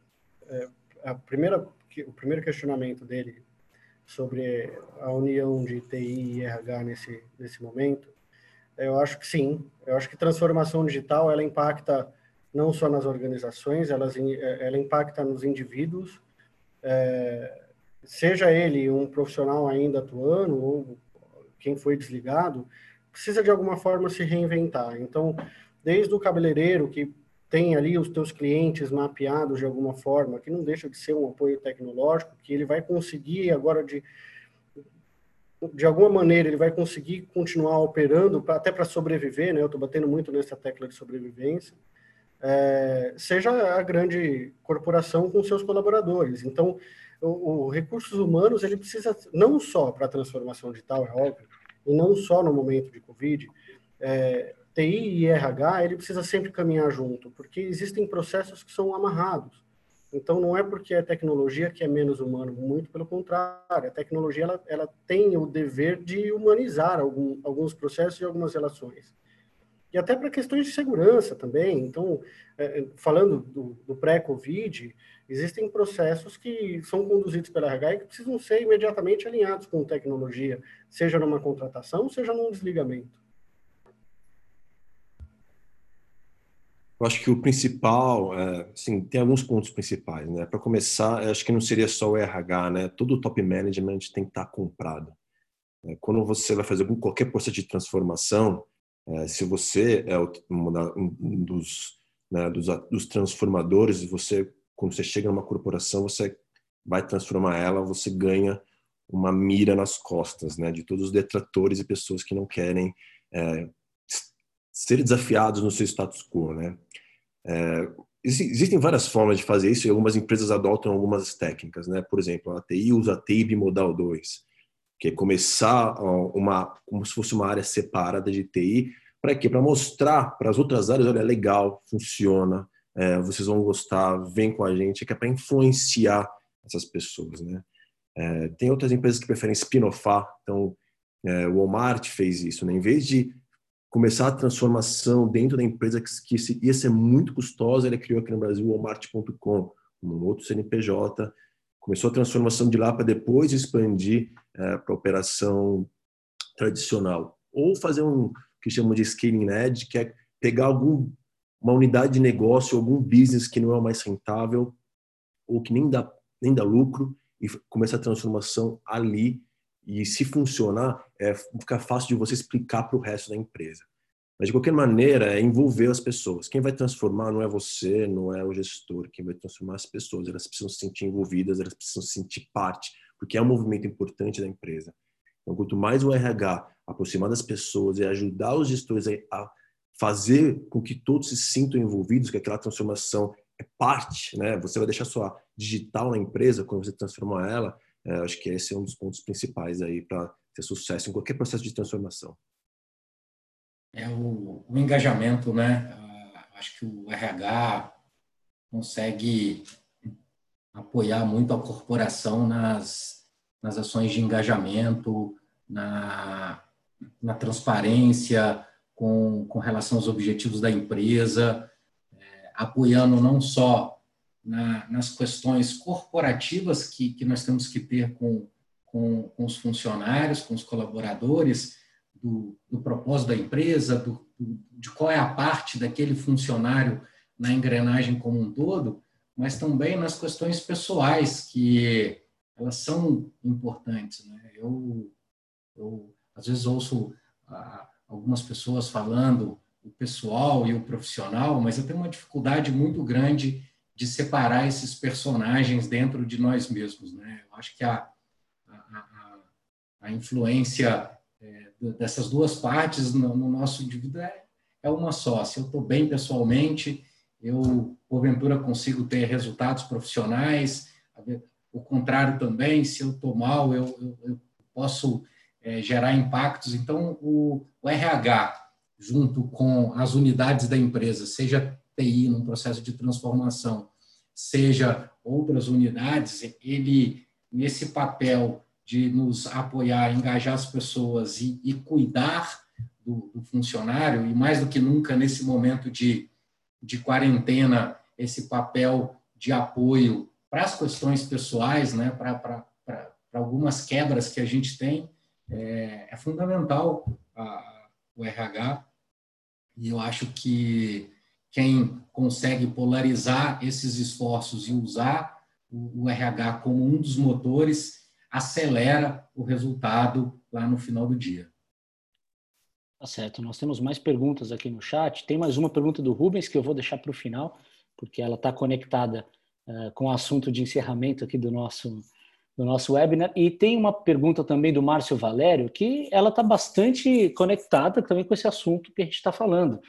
D: a primeira o primeiro questionamento dele sobre a união de TI e RH nesse, nesse momento, eu acho que sim. Eu acho que transformação digital ela impacta não só nas organizações, elas, ela impacta nos indivíduos, é, seja ele um profissional ainda atuando ou quem foi desligado, precisa de alguma forma se reinventar. Então, desde o cabeleireiro que tem ali os teus clientes mapeados de alguma forma, que não deixa de ser um apoio tecnológico, que ele vai conseguir agora de de alguma maneira ele vai conseguir continuar operando até para sobreviver, né? Eu estou batendo muito nessa tecla de sobrevivência. É, seja a grande corporação com seus colaboradores. Então, o, o recursos humanos ele precisa não só para a transformação digital, é óbvio, e não só no momento de Covid, é, TI e RH, ele precisa sempre caminhar junto, porque existem processos que são amarrados. Então, não é porque é tecnologia que é menos humano, muito pelo contrário. A tecnologia ela, ela tem o dever de humanizar algum, alguns processos e algumas relações. E até para questões de segurança também. Então, é, falando do, do pré-Covid, existem processos que são conduzidos pela RH e que precisam ser imediatamente alinhados com tecnologia, seja numa contratação, seja num desligamento.
C: Eu acho que o principal, é, assim, tem alguns pontos principais, né? Para começar, acho que não seria só o RH, né? Todo o top management tem que estar tá comprado. É, quando você vai fazer algum, qualquer processo de transformação, é, se você é um dos, né, dos, dos transformadores, você quando você chega numa corporação, você vai transformar ela, você ganha uma mira nas costas, né? De todos os detratores e pessoas que não querem é, ser desafiados no seu status quo, né? É, existem várias formas de fazer isso e algumas empresas adotam algumas técnicas, né? Por exemplo, a TI usa a TI bimodal 2, que é começar uma como se fosse uma área separada de TI, para quê? Para mostrar para as outras áreas, olha, é legal, funciona, é, vocês vão gostar, vem com a gente, que é para influenciar essas pessoas, né? É, tem outras empresas que preferem spin-offar, então é, o Walmart fez isso, né? Em vez de começar a transformação dentro da empresa que, que ia ser muito custosa, ele criou aqui no Brasil o Walmart.com, um outro CNPJ, começou a transformação de lá para depois expandir é, para a operação tradicional. Ou fazer um que chamam de scaling edge, que é pegar algum uma unidade de negócio, algum business que não é mais rentável ou que nem dá nem dá lucro e começar a transformação ali e se funcionar, é, fica fácil de você explicar para o resto da empresa. Mas, de qualquer maneira, é envolver as pessoas. Quem vai transformar não é você, não é o gestor. Quem vai transformar as pessoas. Elas precisam se sentir envolvidas, elas precisam se sentir parte, porque é um movimento importante da empresa. Então, quanto mais o RH aproximar das pessoas e ajudar os gestores a fazer com que todos se sintam envolvidos, que aquela transformação é parte, né? Você vai deixar sua digital na empresa quando você transformar ela, é, acho que esse é um dos pontos principais aí para ter sucesso em qualquer processo de transformação.
B: É o, o engajamento, né? Uh, acho que o RH consegue apoiar muito a corporação nas, nas ações de engajamento, na, na transparência, com, com relação aos objetivos da empresa, é, apoiando não só na, nas questões corporativas que, que nós temos que ter com, com, com os funcionários, com os colaboradores, do, do propósito da empresa, do, do, de qual é a parte daquele funcionário na engrenagem como um todo, mas também nas questões pessoais, que elas são importantes. Né? Eu, eu, às vezes, ouço ah, algumas pessoas falando o pessoal e o profissional, mas eu tenho uma dificuldade muito grande de separar esses personagens dentro de nós mesmos. Né? Eu acho que a, a, a, influência é, dessas duas partes no, no nosso indivíduo é, é uma só. Se eu estou bem pessoalmente, eu, porventura, consigo ter resultados profissionais, o contrário também, se eu estou mal, eu, eu, eu posso é, gerar impactos. Então, o, o, RH, junto com as unidades da empresa, seja TI num processo de transformação, seja outras unidades, ele, nesse papel de nos apoiar, engajar as pessoas e, e cuidar do, do, funcionário, e mais do que nunca nesse momento de, de quarentena, esse papel de apoio para as questões pessoais, né, para algumas quebras que a gente tem, é, é fundamental a, o RH. E eu acho que quem consegue polarizar esses esforços e usar o, RH como um dos motores acelera o resultado lá no final do dia.
A: Tá certo. Nós temos mais perguntas aqui no chat. Tem mais uma pergunta do Rubens que eu vou deixar para o final, porque ela está conectada uh, com o assunto de encerramento aqui do nosso do nosso webinar. E tem uma pergunta também do Márcio Valério, que ela está bastante conectada também com esse assunto que a gente está falando,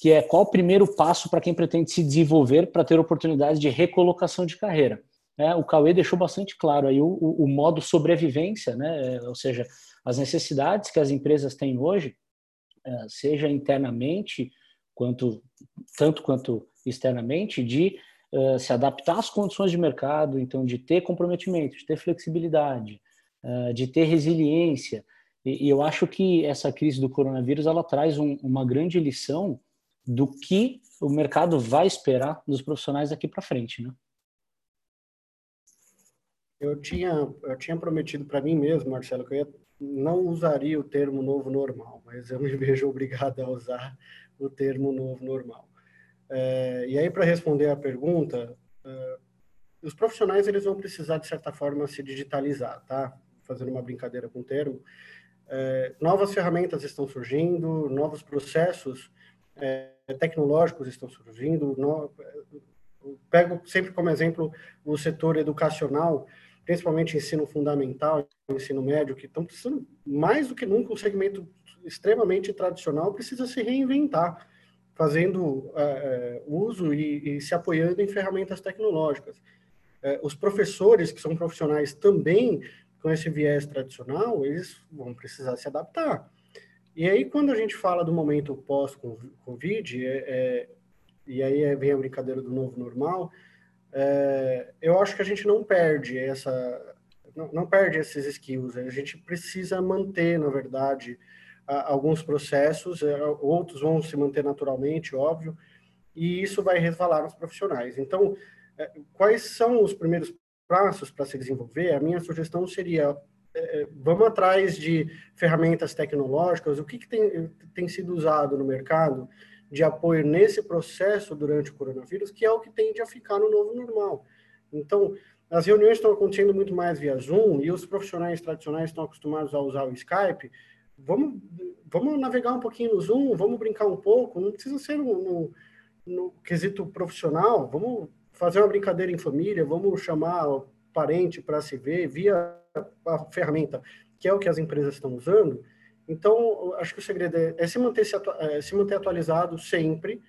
A: que é qual o primeiro passo para quem pretende se desenvolver para ter oportunidade de recolocação de carreira. É, o Cauê deixou bastante claro aí o, o, o modo sobrevivência, né? ou seja, as necessidades que as empresas têm hoje, é, seja internamente, quanto tanto quanto externamente, de uh, se adaptar às condições de mercado, então de ter comprometimento, de ter flexibilidade, uh, de ter resiliência. E, e, eu acho que essa crise do coronavírus ela traz um, uma grande lição do que o mercado vai esperar dos profissionais daqui para frente, né?
D: Eu tinha, eu tinha prometido para mim mesmo, Marcelo, que eu ia, não usaria o termo novo normal, mas eu me vejo obrigado a usar o termo novo normal. É, e aí, para responder a pergunta, é, os profissionais eles vão precisar, de certa forma, se digitalizar, tá? Fazendo uma brincadeira com o termo. É, novas ferramentas estão surgindo, novos processos é, tecnológicos estão surgindo. No, pego sempre como exemplo o setor educacional, principalmente ensino fundamental, ensino médio, que estão precisando mais do que nunca um segmento extremamente tradicional precisa se reinventar, fazendo é, uso e, e, se apoiando em ferramentas tecnológicas. É, os professores, que são profissionais também com esse viés tradicional, eles vão precisar se adaptar. E aí, quando a gente fala do momento pós-Covid, é, é, e aí vem a brincadeira do novo normal, é, eu acho que a gente não perde essa não, não, perde esses skills. A gente precisa manter na verdade a, alguns processos é, outros vão se manter naturalmente óbvio e isso vai resvalar nos profissionais. Então é, quais são os primeiros passos para se desenvolver? A minha sugestão seria vamos atrás de ferramentas tecnológicas o que, que tem, tem sido usado no mercado de apoio nesse processo durante o coronavírus, que é o que tende a ficar no novo normal. Então, as reuniões estão acontecendo muito mais via Zoom e os profissionais tradicionais estão acostumados a usar o Skype. Vamos, vamos navegar um pouquinho no Zoom, vamos brincar um pouco, não precisa ser no, no, no quesito profissional, vamos fazer uma brincadeira em família, vamos chamar o parente para se ver via a ferramenta, que é o que as empresas estão usando, então, acho que o segredo é, é se, manter, se, é, se manter atualizado sempre,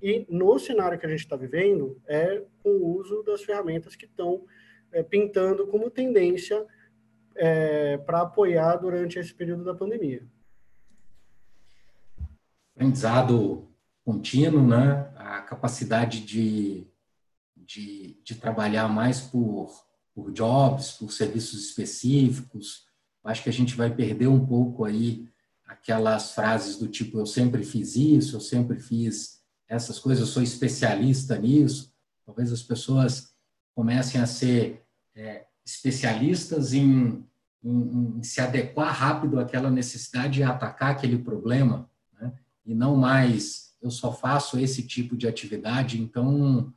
D: e no cenário que a gente está vivendo, é com o uso das ferramentas que estão é, pintando como tendência é, para apoiar durante esse período da pandemia.
B: Aprendizado contínuo, né? a capacidade de, de, de trabalhar mais por, por jobs, por serviços específicos. Acho que a gente vai perder um pouco aí aquelas frases do tipo eu sempre fiz isso, eu sempre fiz essas coisas, eu sou especialista nisso. Talvez as pessoas comecem a ser é, especialistas em, em, em, se adequar rápido àquela necessidade e atacar aquele problema, né? e não mais eu só faço esse tipo de atividade. Então,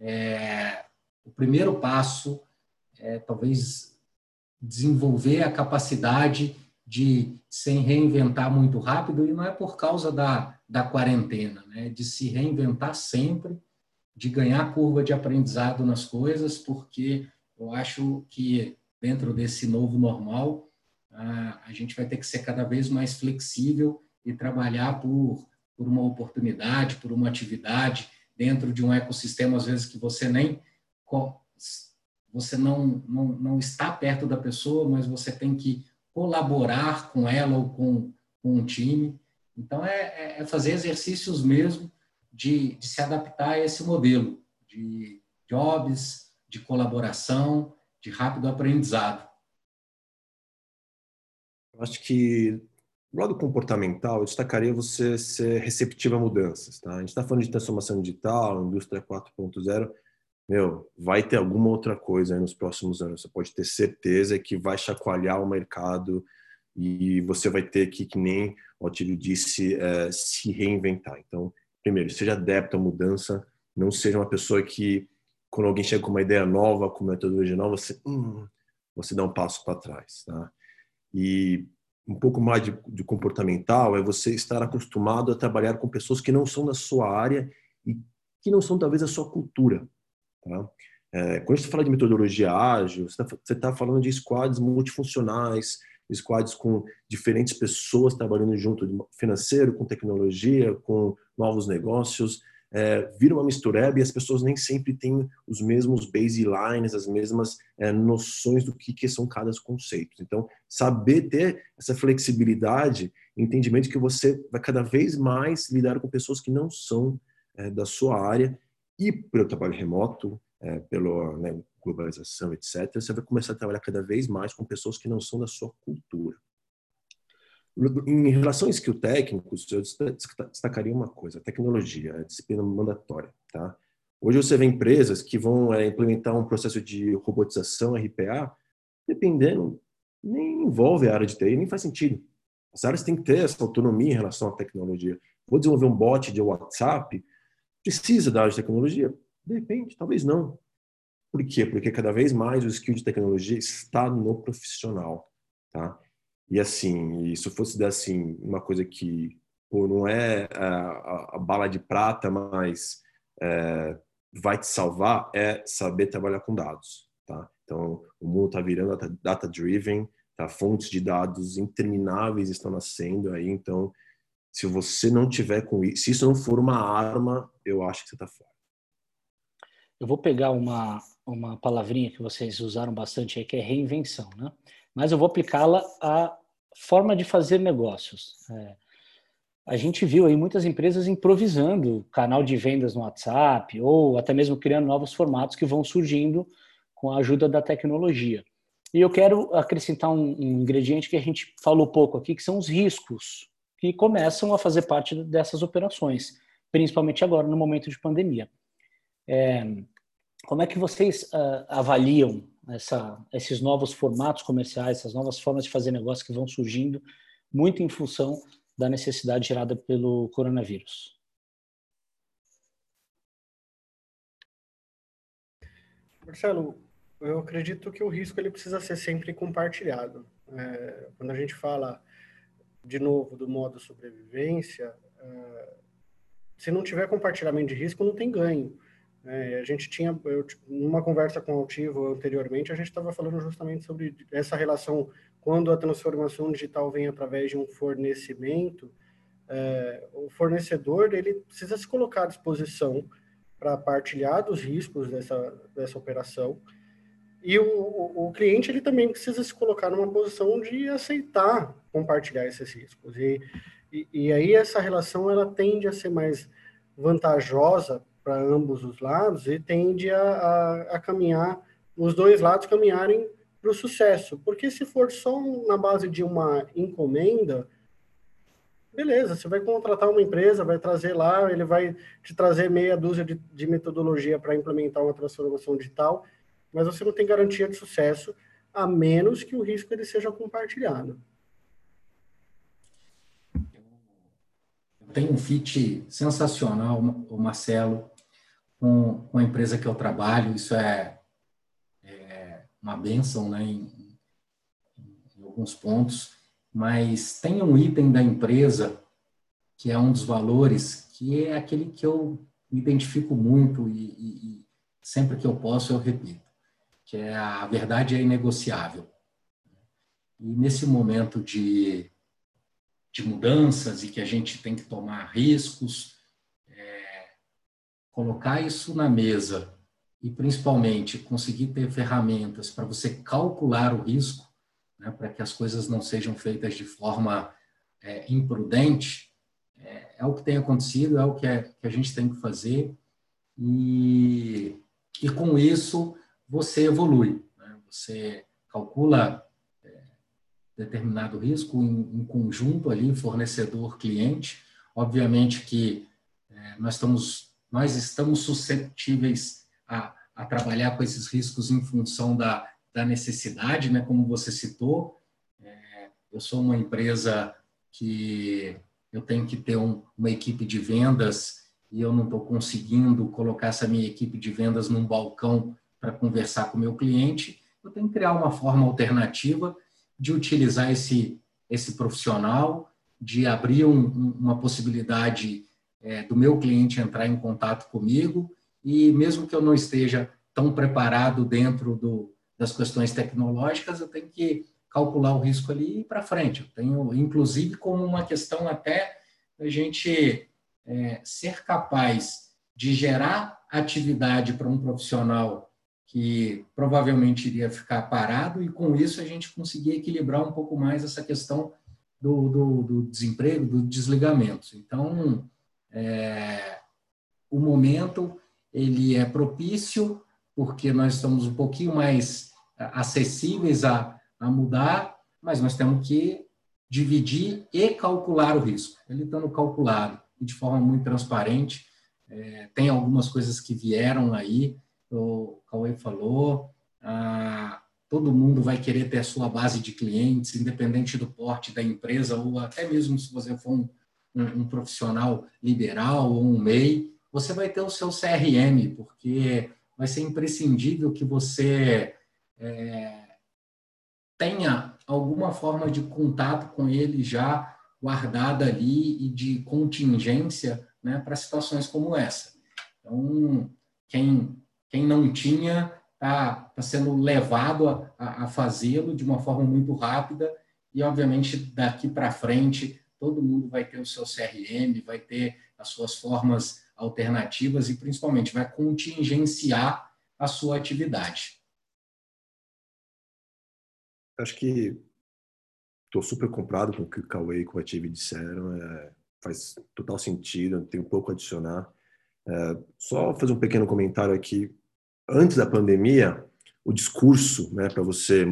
B: é, o primeiro passo é talvez desenvolver a capacidade de se reinventar muito rápido, e não é por causa da, da quarentena, né? de se reinventar sempre, de ganhar curva de aprendizado nas coisas, porque eu acho que dentro desse novo normal, a gente vai ter que ser cada vez mais flexível e trabalhar por, por uma oportunidade, por uma atividade dentro de um ecossistema, às vezes, que você nem você não, não, não está perto da pessoa, mas você tem que colaborar com ela ou com, com um time. Então, é, é, é fazer exercícios mesmo de, de se adaptar a esse modelo de jobs, de colaboração, de rápido aprendizado.
C: Acho que do lado comportamental, eu destacaria você ser receptivo a mudanças. Tá? A gente está falando de transformação digital, indústria 4.0. Meu, vai ter alguma outra coisa aí nos próximos anos. Você pode ter certeza que vai chacoalhar o mercado e você vai ter que, que nem o Otílio disse, é, se reinventar. Então, primeiro, seja adepto à mudança, não seja uma pessoa que quando alguém chega com uma ideia nova, com uma metodologia nova, você, hum, você dá um passo para trás. Tá? E um pouco mais de, de, comportamental é você estar acostumado a trabalhar com pessoas que não são da sua área e que não são talvez a sua cultura. Tá? É, quando você fala de metodologia ágil, você está tá falando de squads multifuncionais, squads com diferentes pessoas trabalhando junto, financeiro, com tecnologia, com novos negócios é, vira uma mistureba e as pessoas nem sempre têm os mesmos baselines, as mesmas é, noções do que, que são cada conceito. Então, saber ter essa flexibilidade, entendimento que você vai cada vez mais lidar com pessoas que não são é, da sua área e pelo trabalho remoto, é, pela né, globalização, etc., você vai começar a trabalhar cada vez mais com pessoas que não são da sua cultura. Em relação a skill técnicos, eu destacaria uma coisa: tecnologia, a disciplina mandatória. Tá? Hoje você vê empresas que vão é, implementar um processo de robotização, RPA, dependendo, nem envolve a área de TI, nem faz sentido. As áreas têm que ter essa autonomia em relação à tecnologia. Vou desenvolver um bot de WhatsApp, precisa da área de tecnologia? De repente, talvez não. Por quê? Porque cada vez mais o skill de tecnologia está no profissional. Tá? E assim, e se fosse dar assim, uma coisa que pô, não é a, a, bala de prata, mas é, vai te salvar, é saber trabalhar com dados. Tá? Então, o mundo está virando data-driven, tá? fontes de dados intermináveis estão nascendo aí, então, se você não tiver com isso, se isso não for uma arma, eu acho que você está fora.
A: Eu vou pegar uma, uma palavrinha que vocês usaram bastante aí, que é reinvenção, né? mas eu vou aplicá-la à forma de fazer negócios. É, a gente viu aí muitas empresas improvisando canal de vendas no WhatsApp ou até mesmo criando novos formatos que vão surgindo com a ajuda da tecnologia. E eu quero acrescentar um, um ingrediente que a gente falou pouco aqui, que são os riscos que começam a fazer parte dessas operações, principalmente agora no momento de pandemia. É, como é que vocês uh, avaliam essa, esses novos formatos comerciais, essas novas formas de fazer negócio que vão surgindo, muito em função da necessidade gerada pelo coronavírus.
D: Marcelo, eu acredito que o risco ele precisa ser sempre compartilhado. É, quando a gente fala, de novo, do modo sobrevivência, é, se não tiver compartilhamento de risco, não tem ganho. É, a gente tinha, eu, numa conversa com o Altivo anteriormente, a gente estava falando justamente sobre essa relação quando a transformação digital vem através de um fornecimento, é, o fornecedor ele precisa se colocar à disposição para partilhar dos riscos dessa, dessa operação e o, o, o, cliente ele também precisa se colocar numa posição de aceitar compartilhar esses riscos e, e, e aí essa relação ela tende a ser mais vantajosa para ambos os lados e tende a, a, a caminhar, os dois lados caminharem para o sucesso. Porque se for só na base de uma encomenda, beleza, você vai contratar uma empresa, vai trazer lá, ele vai te trazer meia dúzia de, de metodologia para implementar uma transformação digital, mas você não tem garantia de sucesso, a menos que o risco ele seja compartilhado.
B: Tem um fit sensacional, o Marcelo, com, com a empresa que eu trabalho, isso é, é uma benção né, em, em alguns pontos mas tem um item da empresa que é um dos valores, que é aquele que eu me identifico muito e, e, e sempre que eu posso eu repito, que é a verdade é inegociável. E nesse momento de, de mudanças e que a gente tem que tomar riscos, é, colocar isso na mesa e principalmente conseguir ter ferramentas para você calcular o risco né, para que as coisas não sejam feitas de forma é, imprudente, é, é, o que tem acontecido, é o que, é, que a gente tem que fazer, e, e com isso você evolui, né? você calcula determinado risco em, em, conjunto ali, fornecedor-cliente, obviamente que é, nós estamos, nós estamos suscetíveis a, a trabalhar com esses riscos em função da, da necessidade, né? Como você citou, é, eu sou uma empresa que eu tenho que ter um, uma equipe de vendas e eu não estou conseguindo colocar essa minha equipe de vendas num balcão para conversar com o meu cliente, eu tenho que criar uma forma alternativa de utilizar esse, esse profissional, de abrir um, uma possibilidade é, do meu cliente entrar em contato comigo e mesmo que eu não esteja tão preparado dentro do, das questões tecnológicas, eu tenho que calcular o risco ali e ir para frente. Eu tenho, inclusive, como uma questão até a gente é, ser capaz de gerar atividade para um profissional que provavelmente iria ficar parado e com isso a gente conseguir equilibrar um pouco mais essa questão do, do, do desemprego, do desligamento. Então, é, o momento ele é propício porque nós estamos um pouquinho mais acessíveis a, a mudar, mas nós temos que dividir e calcular o risco. Ele estando calculado e de forma muito transparente, é, tem algumas coisas que vieram aí, o Cauê falou, ah, todo mundo vai querer ter a sua base de clientes, independente do porte da empresa, ou até mesmo se você for um, um, um profissional liberal ou um MEI, você vai ter o seu CRM, porque vai ser imprescindível que você é, tenha alguma forma de contato com ele já guardada ali e de contingência né, para situações como essa. Então, quem, quem não tinha está tá sendo levado a, a fazê-lo de uma forma muito rápida e, obviamente, daqui para frente, todo mundo vai ter o seu CRM, vai ter as suas formas alternativas e, principalmente, vai contingenciar a sua atividade.
C: Acho que estou super comprado com o que o Cauê e com a disseram. É, faz total sentido, tem um pouco a adicionar. Só fazer um pequeno comentário aqui. Antes da pandemia, o discurso né, para você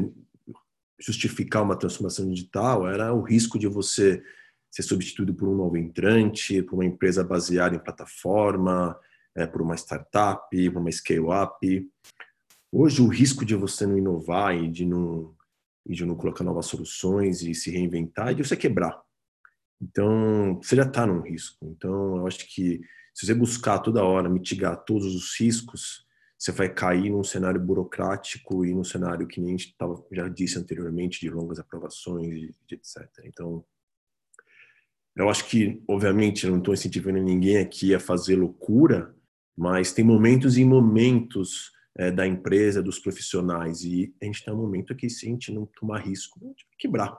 C: justificar uma transformação digital era o risco de você ser substituído por um novo entrante, por uma empresa baseada em plataforma, é, por uma startup, por uma scale-up. Hoje, o risco de você não inovar e de não, e de não colocar novas soluções e se reinventar é de você quebrar. Então, você já está num risco. Então, eu acho que se você buscar toda hora mitigar todos os riscos, você vai cair num cenário burocrático e num cenário que nem a gente tava, já disse anteriormente, de longas aprovações, de, de etc. Então, eu acho que, obviamente, eu não estou incentivando ninguém aqui a fazer loucura, mas tem momentos e momentos é, da empresa, dos profissionais, e a gente está num momento que, se a gente não tomar risco, a gente vai quebrar.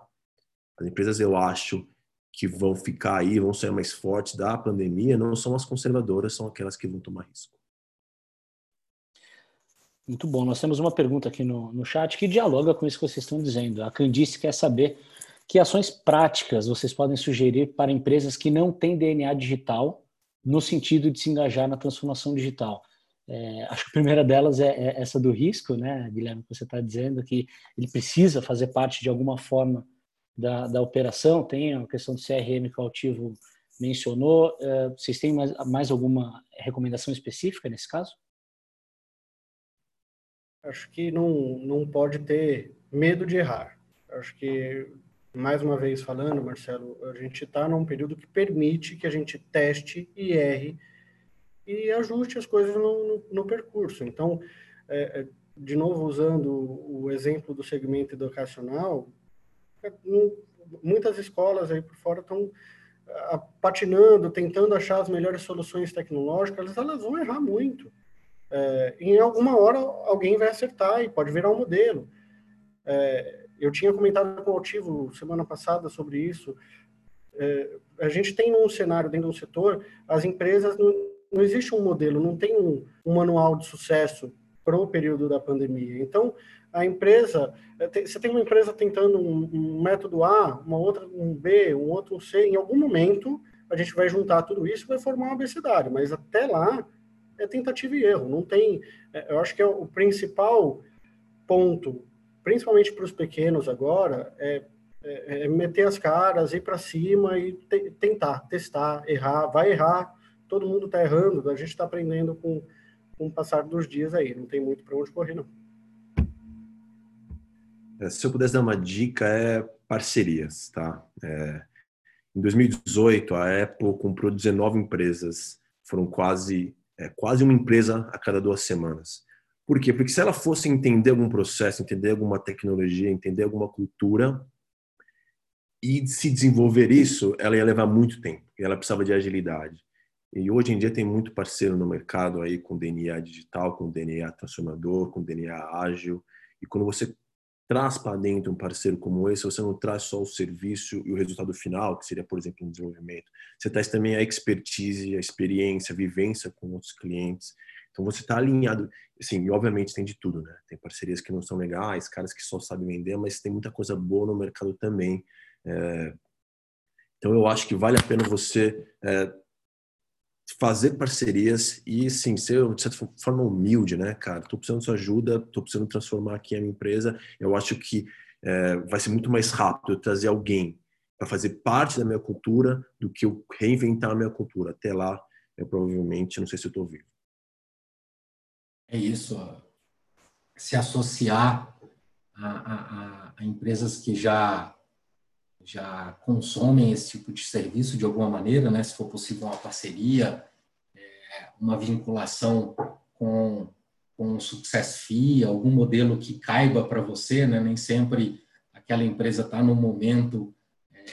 C: As empresas, eu acho, que vão ficar aí, vão ser mais fortes da pandemia, não são as conservadoras, são aquelas que vão tomar risco.
A: Muito bom. Nós temos uma pergunta aqui no, no chat que dialoga com isso que vocês estão dizendo. A Candice quer saber que ações práticas vocês podem sugerir para empresas que não têm DNA digital no sentido de se engajar na transformação digital. É, acho que a primeira delas é, é essa do risco, né, Guilherme, que você está dizendo que ele precisa fazer parte de alguma forma da, da operação. Tem a questão do CRM que o Altivo mencionou. É, vocês têm mais, mais alguma recomendação específica nesse caso?
D: Acho que não, não pode ter medo de errar. Acho que, mais uma vez falando, Marcelo, a gente está num período que permite que a gente teste e erre e ajuste as coisas no, no, no percurso. Então, é, é de novo, usando o exemplo do segmento educacional, é, muitas escolas aí por fora estão patinando, tentando achar as melhores soluções tecnológicas, elas vão errar muito. É, em alguma hora alguém vai acertar e pode virar um modelo. É, eu tinha comentado com o Altivo semana passada sobre isso. É, a gente tem um cenário dentro do setor, as empresas não, não existe um modelo, não tem um, um manual de sucesso para o período da pandemia. Então, a empresa, é, você tem uma empresa tentando um, um, método A, uma outra um B, um outro C, em algum momento a gente vai juntar tudo isso e vai formar um abecedário, mas até lá é tentativa e erro, não tem, é, eu acho que é o principal ponto, principalmente para os pequenos agora, é, é, é, meter as caras, ir para cima e te, tentar, testar, errar, vai errar, todo mundo está errando, a gente está aprendendo com, com o passar dos dias aí, não tem muito para onde correr não.
C: É, se eu pudesse dar uma dica, é parcerias, tá? É, em 2018, a Apple comprou 19 empresas, foram quase, é, quase uma empresa a cada duas semanas. Por quê? Porque se ela fosse entender algum processo, entender alguma tecnologia, entender alguma cultura e se desenvolver isso, ela ia levar muito tempo. E ela precisava de agilidade. E hoje em dia tem muito parceiro no mercado aí com DNA digital, com DNA transformador, com DNA ágil. E quando você traz para dentro um parceiro como esse, você não traz só o serviço e o resultado final, que seria, por exemplo, um desenvolvimento. Você traz também a expertise, a experiência, a vivência com outros clientes. Então você está alinhado, assim, e obviamente tem de tudo, né? Tem parcerias que não são legais, caras que só sabem vender, mas tem muita coisa boa no mercado também. É... Então eu acho que vale a pena você é, fazer parcerias e, sim, ser de certa forma humilde, né, cara? Tô precisando de sua ajuda, tô precisando transformar aqui a minha empresa. Eu acho que é, vai ser muito mais rápido eu trazer alguém para fazer parte da minha cultura do que eu reinventar a minha cultura. Até lá, eu provavelmente, não sei se eu estou vivo.
B: É isso. Se associar a, a, a empresas que já já consomem esse tipo de serviço de alguma maneira, né? se for possível uma parceria, é, uma vinculação com, com um success fee, algum modelo que caiba para você, né? nem sempre aquela empresa está no momento é, é,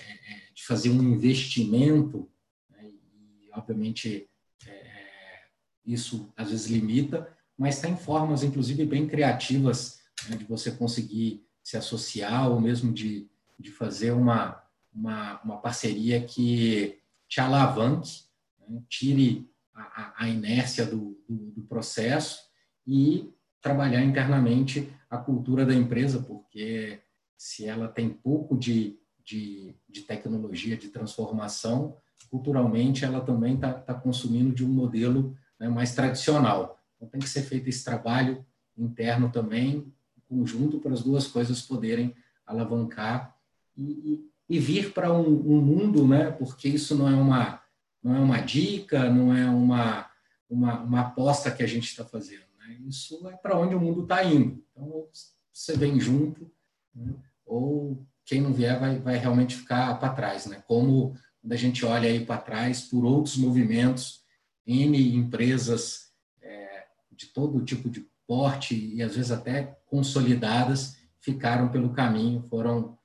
B: de fazer um investimento, né? e obviamente é, isso às vezes limita, mas tem formas, inclusive, bem criativas né? de você conseguir se associar ou mesmo de de fazer uma, uma, uma parceria que te alavanque, né? tire a, a inércia do, do, do, processo e trabalhar internamente a cultura da empresa, porque se ela tem pouco de, de, de tecnologia, de transformação, culturalmente ela também está tá consumindo de um modelo né, mais tradicional. Então tem que ser feito esse trabalho interno também, conjunto, para as duas coisas poderem alavancar e, e vir para um, um, mundo, né? Porque isso não é uma não é uma dica, não é uma uma, uma aposta que a gente está fazendo. Né? Isso é para onde o mundo está indo. Então você vem junto, né? ou quem não vier vai, vai realmente ficar para trás, né? Como quando a gente olha aí para trás por outros movimentos, N empresas é, de todo tipo de porte e às vezes até consolidadas ficaram pelo caminho, foram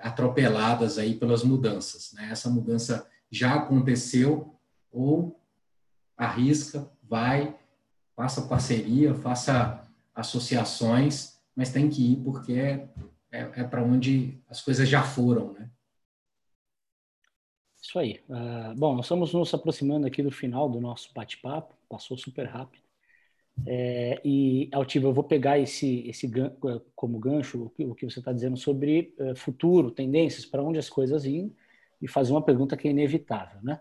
B: atropeladas aí pelas mudanças. Né? Essa mudança já aconteceu ou arrisca, vai, faça parceria, faça associações, mas tem que ir porque é, é, é para onde as coisas já foram, né?
A: Isso aí. Uh, bom, nós estamos nos aproximando aqui do final do nosso bate-papo, passou super rápido. É, e, Altivo, eu vou pegar esse, esse eh, como gancho, o que, o que você está dizendo sobre uh, futuro, tendências, para onde as coisas iam, e fazer uma pergunta que é inevitável. Né?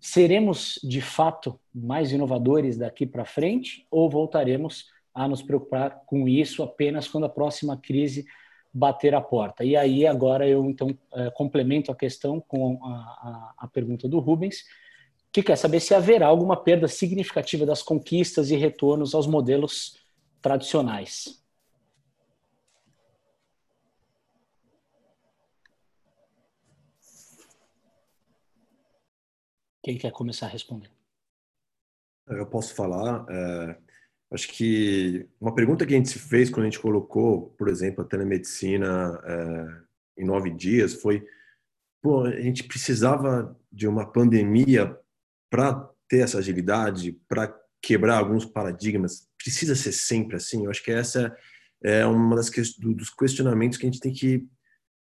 A: seremos de fato mais inovadores daqui para frente ou voltaremos a nos preocupar com isso apenas quando a próxima crise bater a porta? E aí agora eu então é, complemento a questão com a, a, a pergunta do Rubens, que quer saber se haverá alguma perda significativa das conquistas e retornos aos modelos tradicionais. Quem quer começar a responder?
C: Eu posso falar. É, acho que uma pergunta que a gente se fez quando a gente colocou, por exemplo, a telemedicina é, em nove dias foi: pô, a gente precisava de uma pandemia para ter essa agilidade, para quebrar alguns paradigmas. Precisa ser sempre assim? Eu acho que essa é uma das dos questionamentos que a gente tem que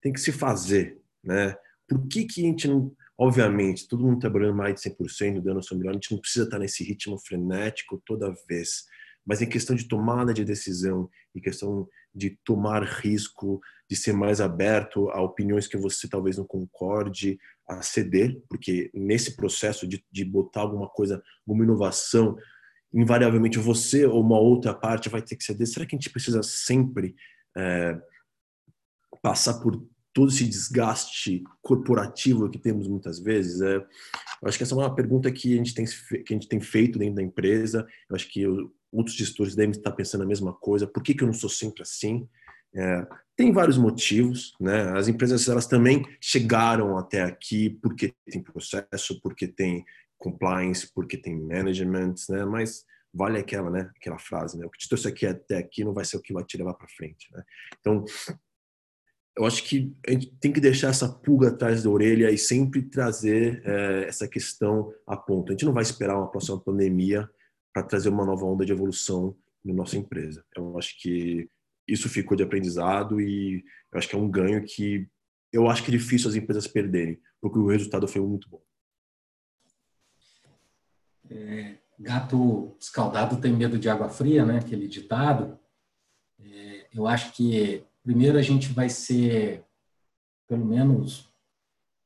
C: tem que se fazer, né? Por que que a gente não Obviamente, todo mundo trabalhando mais de 100%, dando a sua melhor, a gente não precisa estar nesse ritmo frenético toda vez. Mas em questão de tomada de decisão, em questão de tomar risco, de ser mais aberto a opiniões que você talvez não concorde, a ceder, porque nesse processo de, de botar alguma coisa, alguma inovação, invariavelmente você ou uma outra parte vai ter que ceder. Será que a gente precisa sempre é, passar por todo esse desgaste corporativo que temos muitas vezes? É, eu acho que essa é uma pergunta que a gente tem, que a gente tem feito dentro da empresa. Eu acho que outros gestores devem estar pensando a mesma coisa. Por que, que eu não sou sempre assim? É, tem vários motivos, né? As empresas elas também chegaram até aqui porque tem processo, porque tem compliance, porque tem management, né? Mas vale aquela, né? Aquela frase, né? O que te trouxe aqui até aqui não vai ser o que vai te levar para frente, né? Então eu acho que a gente tem que deixar essa pulga atrás da orelha e sempre trazer é, essa questão a ponto. A gente não vai esperar uma próxima pandemia para trazer uma nova onda de evolução na nossa empresa. Eu acho que isso ficou de aprendizado e eu acho que é um ganho que eu acho que é difícil as empresas perderem, porque o resultado foi muito bom.
B: É, gato escaldado tem medo de água fria, né? Aquele ditado. É, eu acho que Primeiro, a gente vai ser, pelo menos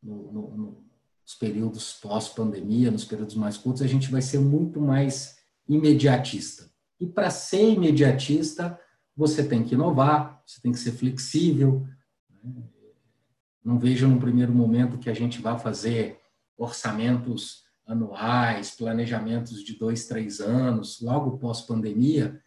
B: no, no, nos períodos pós-pandemia, nos períodos mais curtos, a gente vai ser muito mais imediatista. E para ser imediatista, você tem que inovar, você tem que ser flexível. Né? Não vejo num primeiro momento que a gente vá fazer orçamentos anuais, planejamentos de dois, três anos, logo pós-pandemia,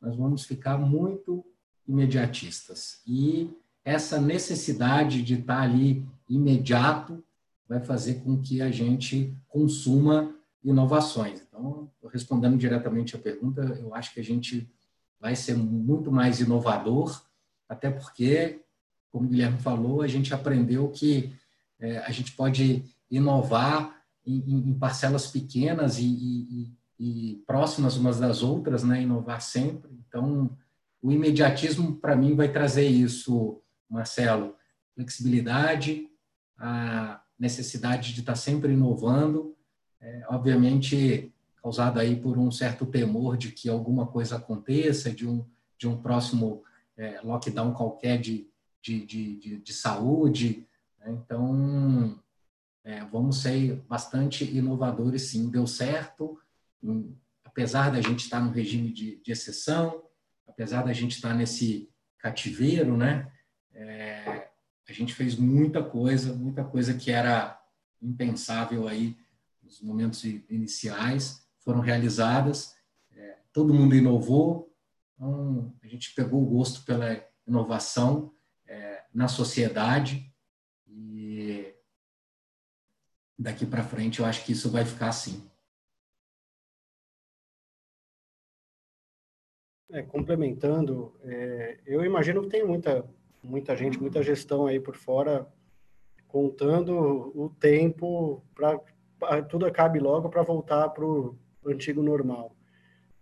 B: nós vamos ficar muito imediatistas. E essa necessidade de estar ali imediato vai fazer com que a gente consuma inovações. Então, respondendo diretamente à pergunta, eu acho que a gente vai ser muito mais inovador, até porque, como o Guilherme falou, a gente aprendeu que é, a gente pode inovar em, em parcelas pequenas e, e, e, próximas umas das outras, né? inovar sempre. Então, o imediatismo, para mim, vai trazer isso, Marcelo. Flexibilidade, a necessidade de estar sempre inovando, é, obviamente causado aí por um certo temor de que alguma coisa aconteça, de um, de um próximo é, lockdown qualquer de, de, de, de saúde. Né? Então, é, vamos ser bastante inovadores, sim. Deu certo, apesar da gente estar no regime de, de exceção, apesar da gente estar nesse cativeiro, né? É, a gente fez muita coisa, muita coisa que era impensável aí nos momentos iniciais, foram realizadas, é, todo mundo inovou, então a gente pegou o gosto pela inovação é, na sociedade e daqui para frente eu acho que isso vai ficar assim.
D: É, complementando, é, eu imagino que tem muita, muita gente, muita gestão aí por fora contando o tempo para tudo acabe logo para voltar para o antigo normal.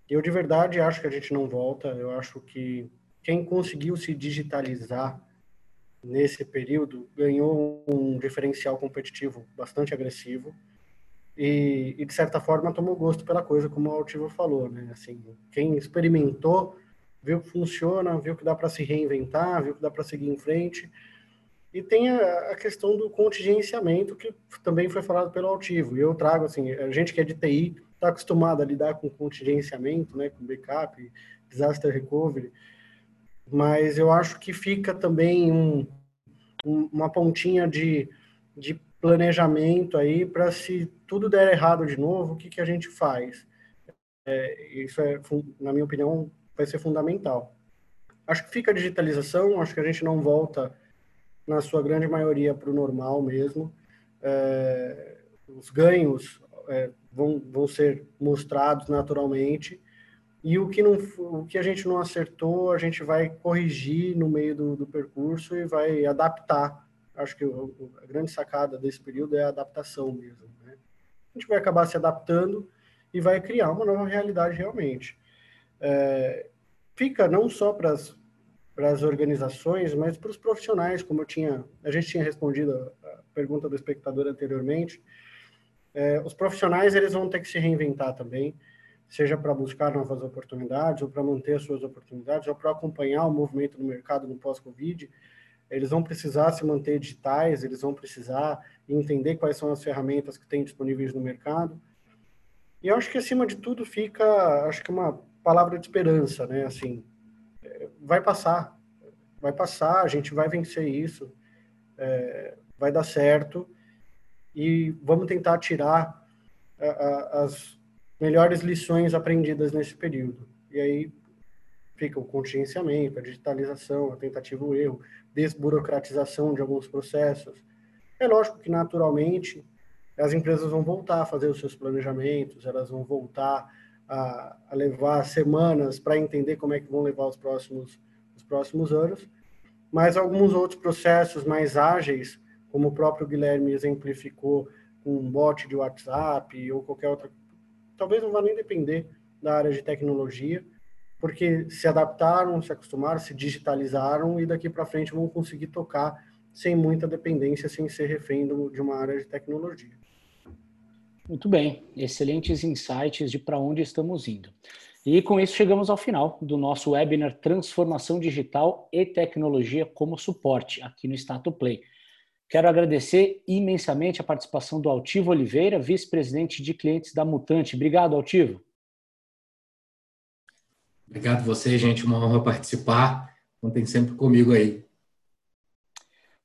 D: Eu de verdade acho que a gente não volta. Eu acho que quem conseguiu se digitalizar nesse período ganhou um diferencial competitivo bastante agressivo e, e, de certa forma tomou gosto pela coisa, como o Altivo falou, né? Assim, quem experimentou viu que funciona, viu que dá para se reinventar, viu que dá para seguir em frente E tem a, a, questão do contingenciamento, que também foi falado pelo Altivo. E eu trago, assim, a gente que é de TI está acostumado a lidar com contingenciamento, né, com backup, disaster recovery, mas eu acho que fica também um, um, uma pontinha de, de planejamento aí para se tudo der errado de novo, o que, que a gente faz? É, isso é, na minha opinião, vai ser fundamental. Acho que fica a digitalização, acho que a gente não volta na sua grande maioria, para o normal mesmo. É, os ganhos é, vão, vão ser mostrados naturalmente. E o que, não, o que a gente não acertou, a gente vai corrigir no meio do, do percurso e vai adaptar. Acho que o, a grande sacada desse período é a adaptação mesmo. Né? A gente vai acabar se adaptando e vai criar uma nova realidade realmente. É, fica não só para as para as organizações, mas para os profissionais, como eu tinha, a gente tinha respondido a pergunta do espectador anteriormente, é, os profissionais eles vão ter que se reinventar também, seja para buscar novas oportunidades, ou para manter as suas oportunidades, ou para acompanhar o movimento do mercado no pós-Covid. Eles vão precisar se manter digitais, eles vão precisar entender quais são as ferramentas que têm disponíveis no mercado. E eu acho que acima de tudo fica, acho que uma palavra de esperança, né? Assim, vai passar, vai passar, a gente vai vencer isso, é, vai dar certo e vamos tentar tirar a, a, as melhores lições aprendidas nesse período. E aí fica o contingenciamento, a digitalização, a tentativa o erro, desburocratização de alguns processos. É lógico que, naturalmente, as empresas vão voltar a fazer os seus planejamentos, elas vão voltar a, a levar semanas para entender como é que vão levar os próximos, os próximos anos, mas alguns outros processos mais ágeis, como o próprio Guilherme exemplificou com um bot de WhatsApp ou qualquer outra, talvez não vá nem depender da área de tecnologia, porque se adaptaram, se acostumaram, se digitalizaram e daqui para frente vão conseguir tocar sem muita dependência, sem ser refém de uma área de tecnologia.
A: Muito bem, excelentes insights de para onde estamos indo. E com isso chegamos ao final do nosso webinar Transformação Digital e Tecnologia como Suporte, aqui no Stato Play. Quero agradecer imensamente a participação do Altivo Oliveira, vice-presidente de clientes da Mutante. Obrigado, Altivo.
B: Obrigado você, gente. Uma honra participar. Contem sempre comigo aí.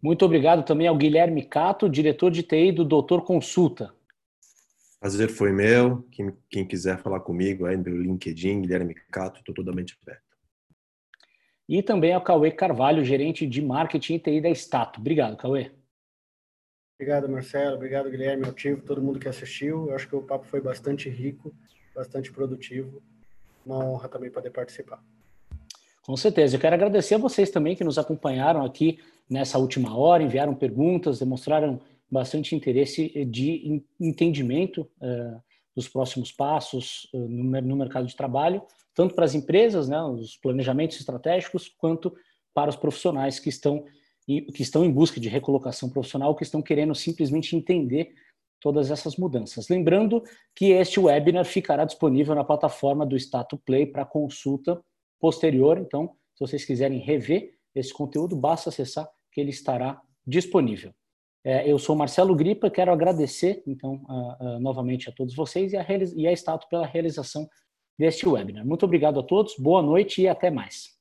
A: Muito obrigado também ao Guilherme Cato, diretor de TI do Doutor Consulta.
C: Prazer foi meu. Quem, quem quiser falar comigo aí no meu LinkedIn, Guilherme Cato, estou totalmente aberto.
A: E também ao Cauê Carvalho, gerente de marketing e TI da Stato. Obrigado, Cauê.
D: Obrigado, Marcelo. Obrigado, Guilherme, Altivo, todo mundo que assistiu. Eu acho que o papo foi bastante rico, bastante produtivo. Uma honra também poder participar.
A: Com certeza. Eu quero agradecer a vocês também que nos acompanharam aqui nessa última hora, enviaram perguntas, demonstraram bastante interesse de entendimento uh, dos próximos passos no, no, mercado de trabalho, tanto para as empresas, né, os planejamentos estratégicos, quanto para os profissionais que estão, que estão em busca de recolocação profissional, que estão querendo simplesmente entender todas essas mudanças. Lembrando que este webinar ficará disponível na plataforma do Status Play para consulta posterior, então, se vocês quiserem rever esse conteúdo, basta acessar que ele estará disponível. É, eu sou Marcelo Gripa, quero agradecer, então, novamente a todos vocês e a, e a pela realização deste webinar. Muito obrigado a todos, boa noite e até mais.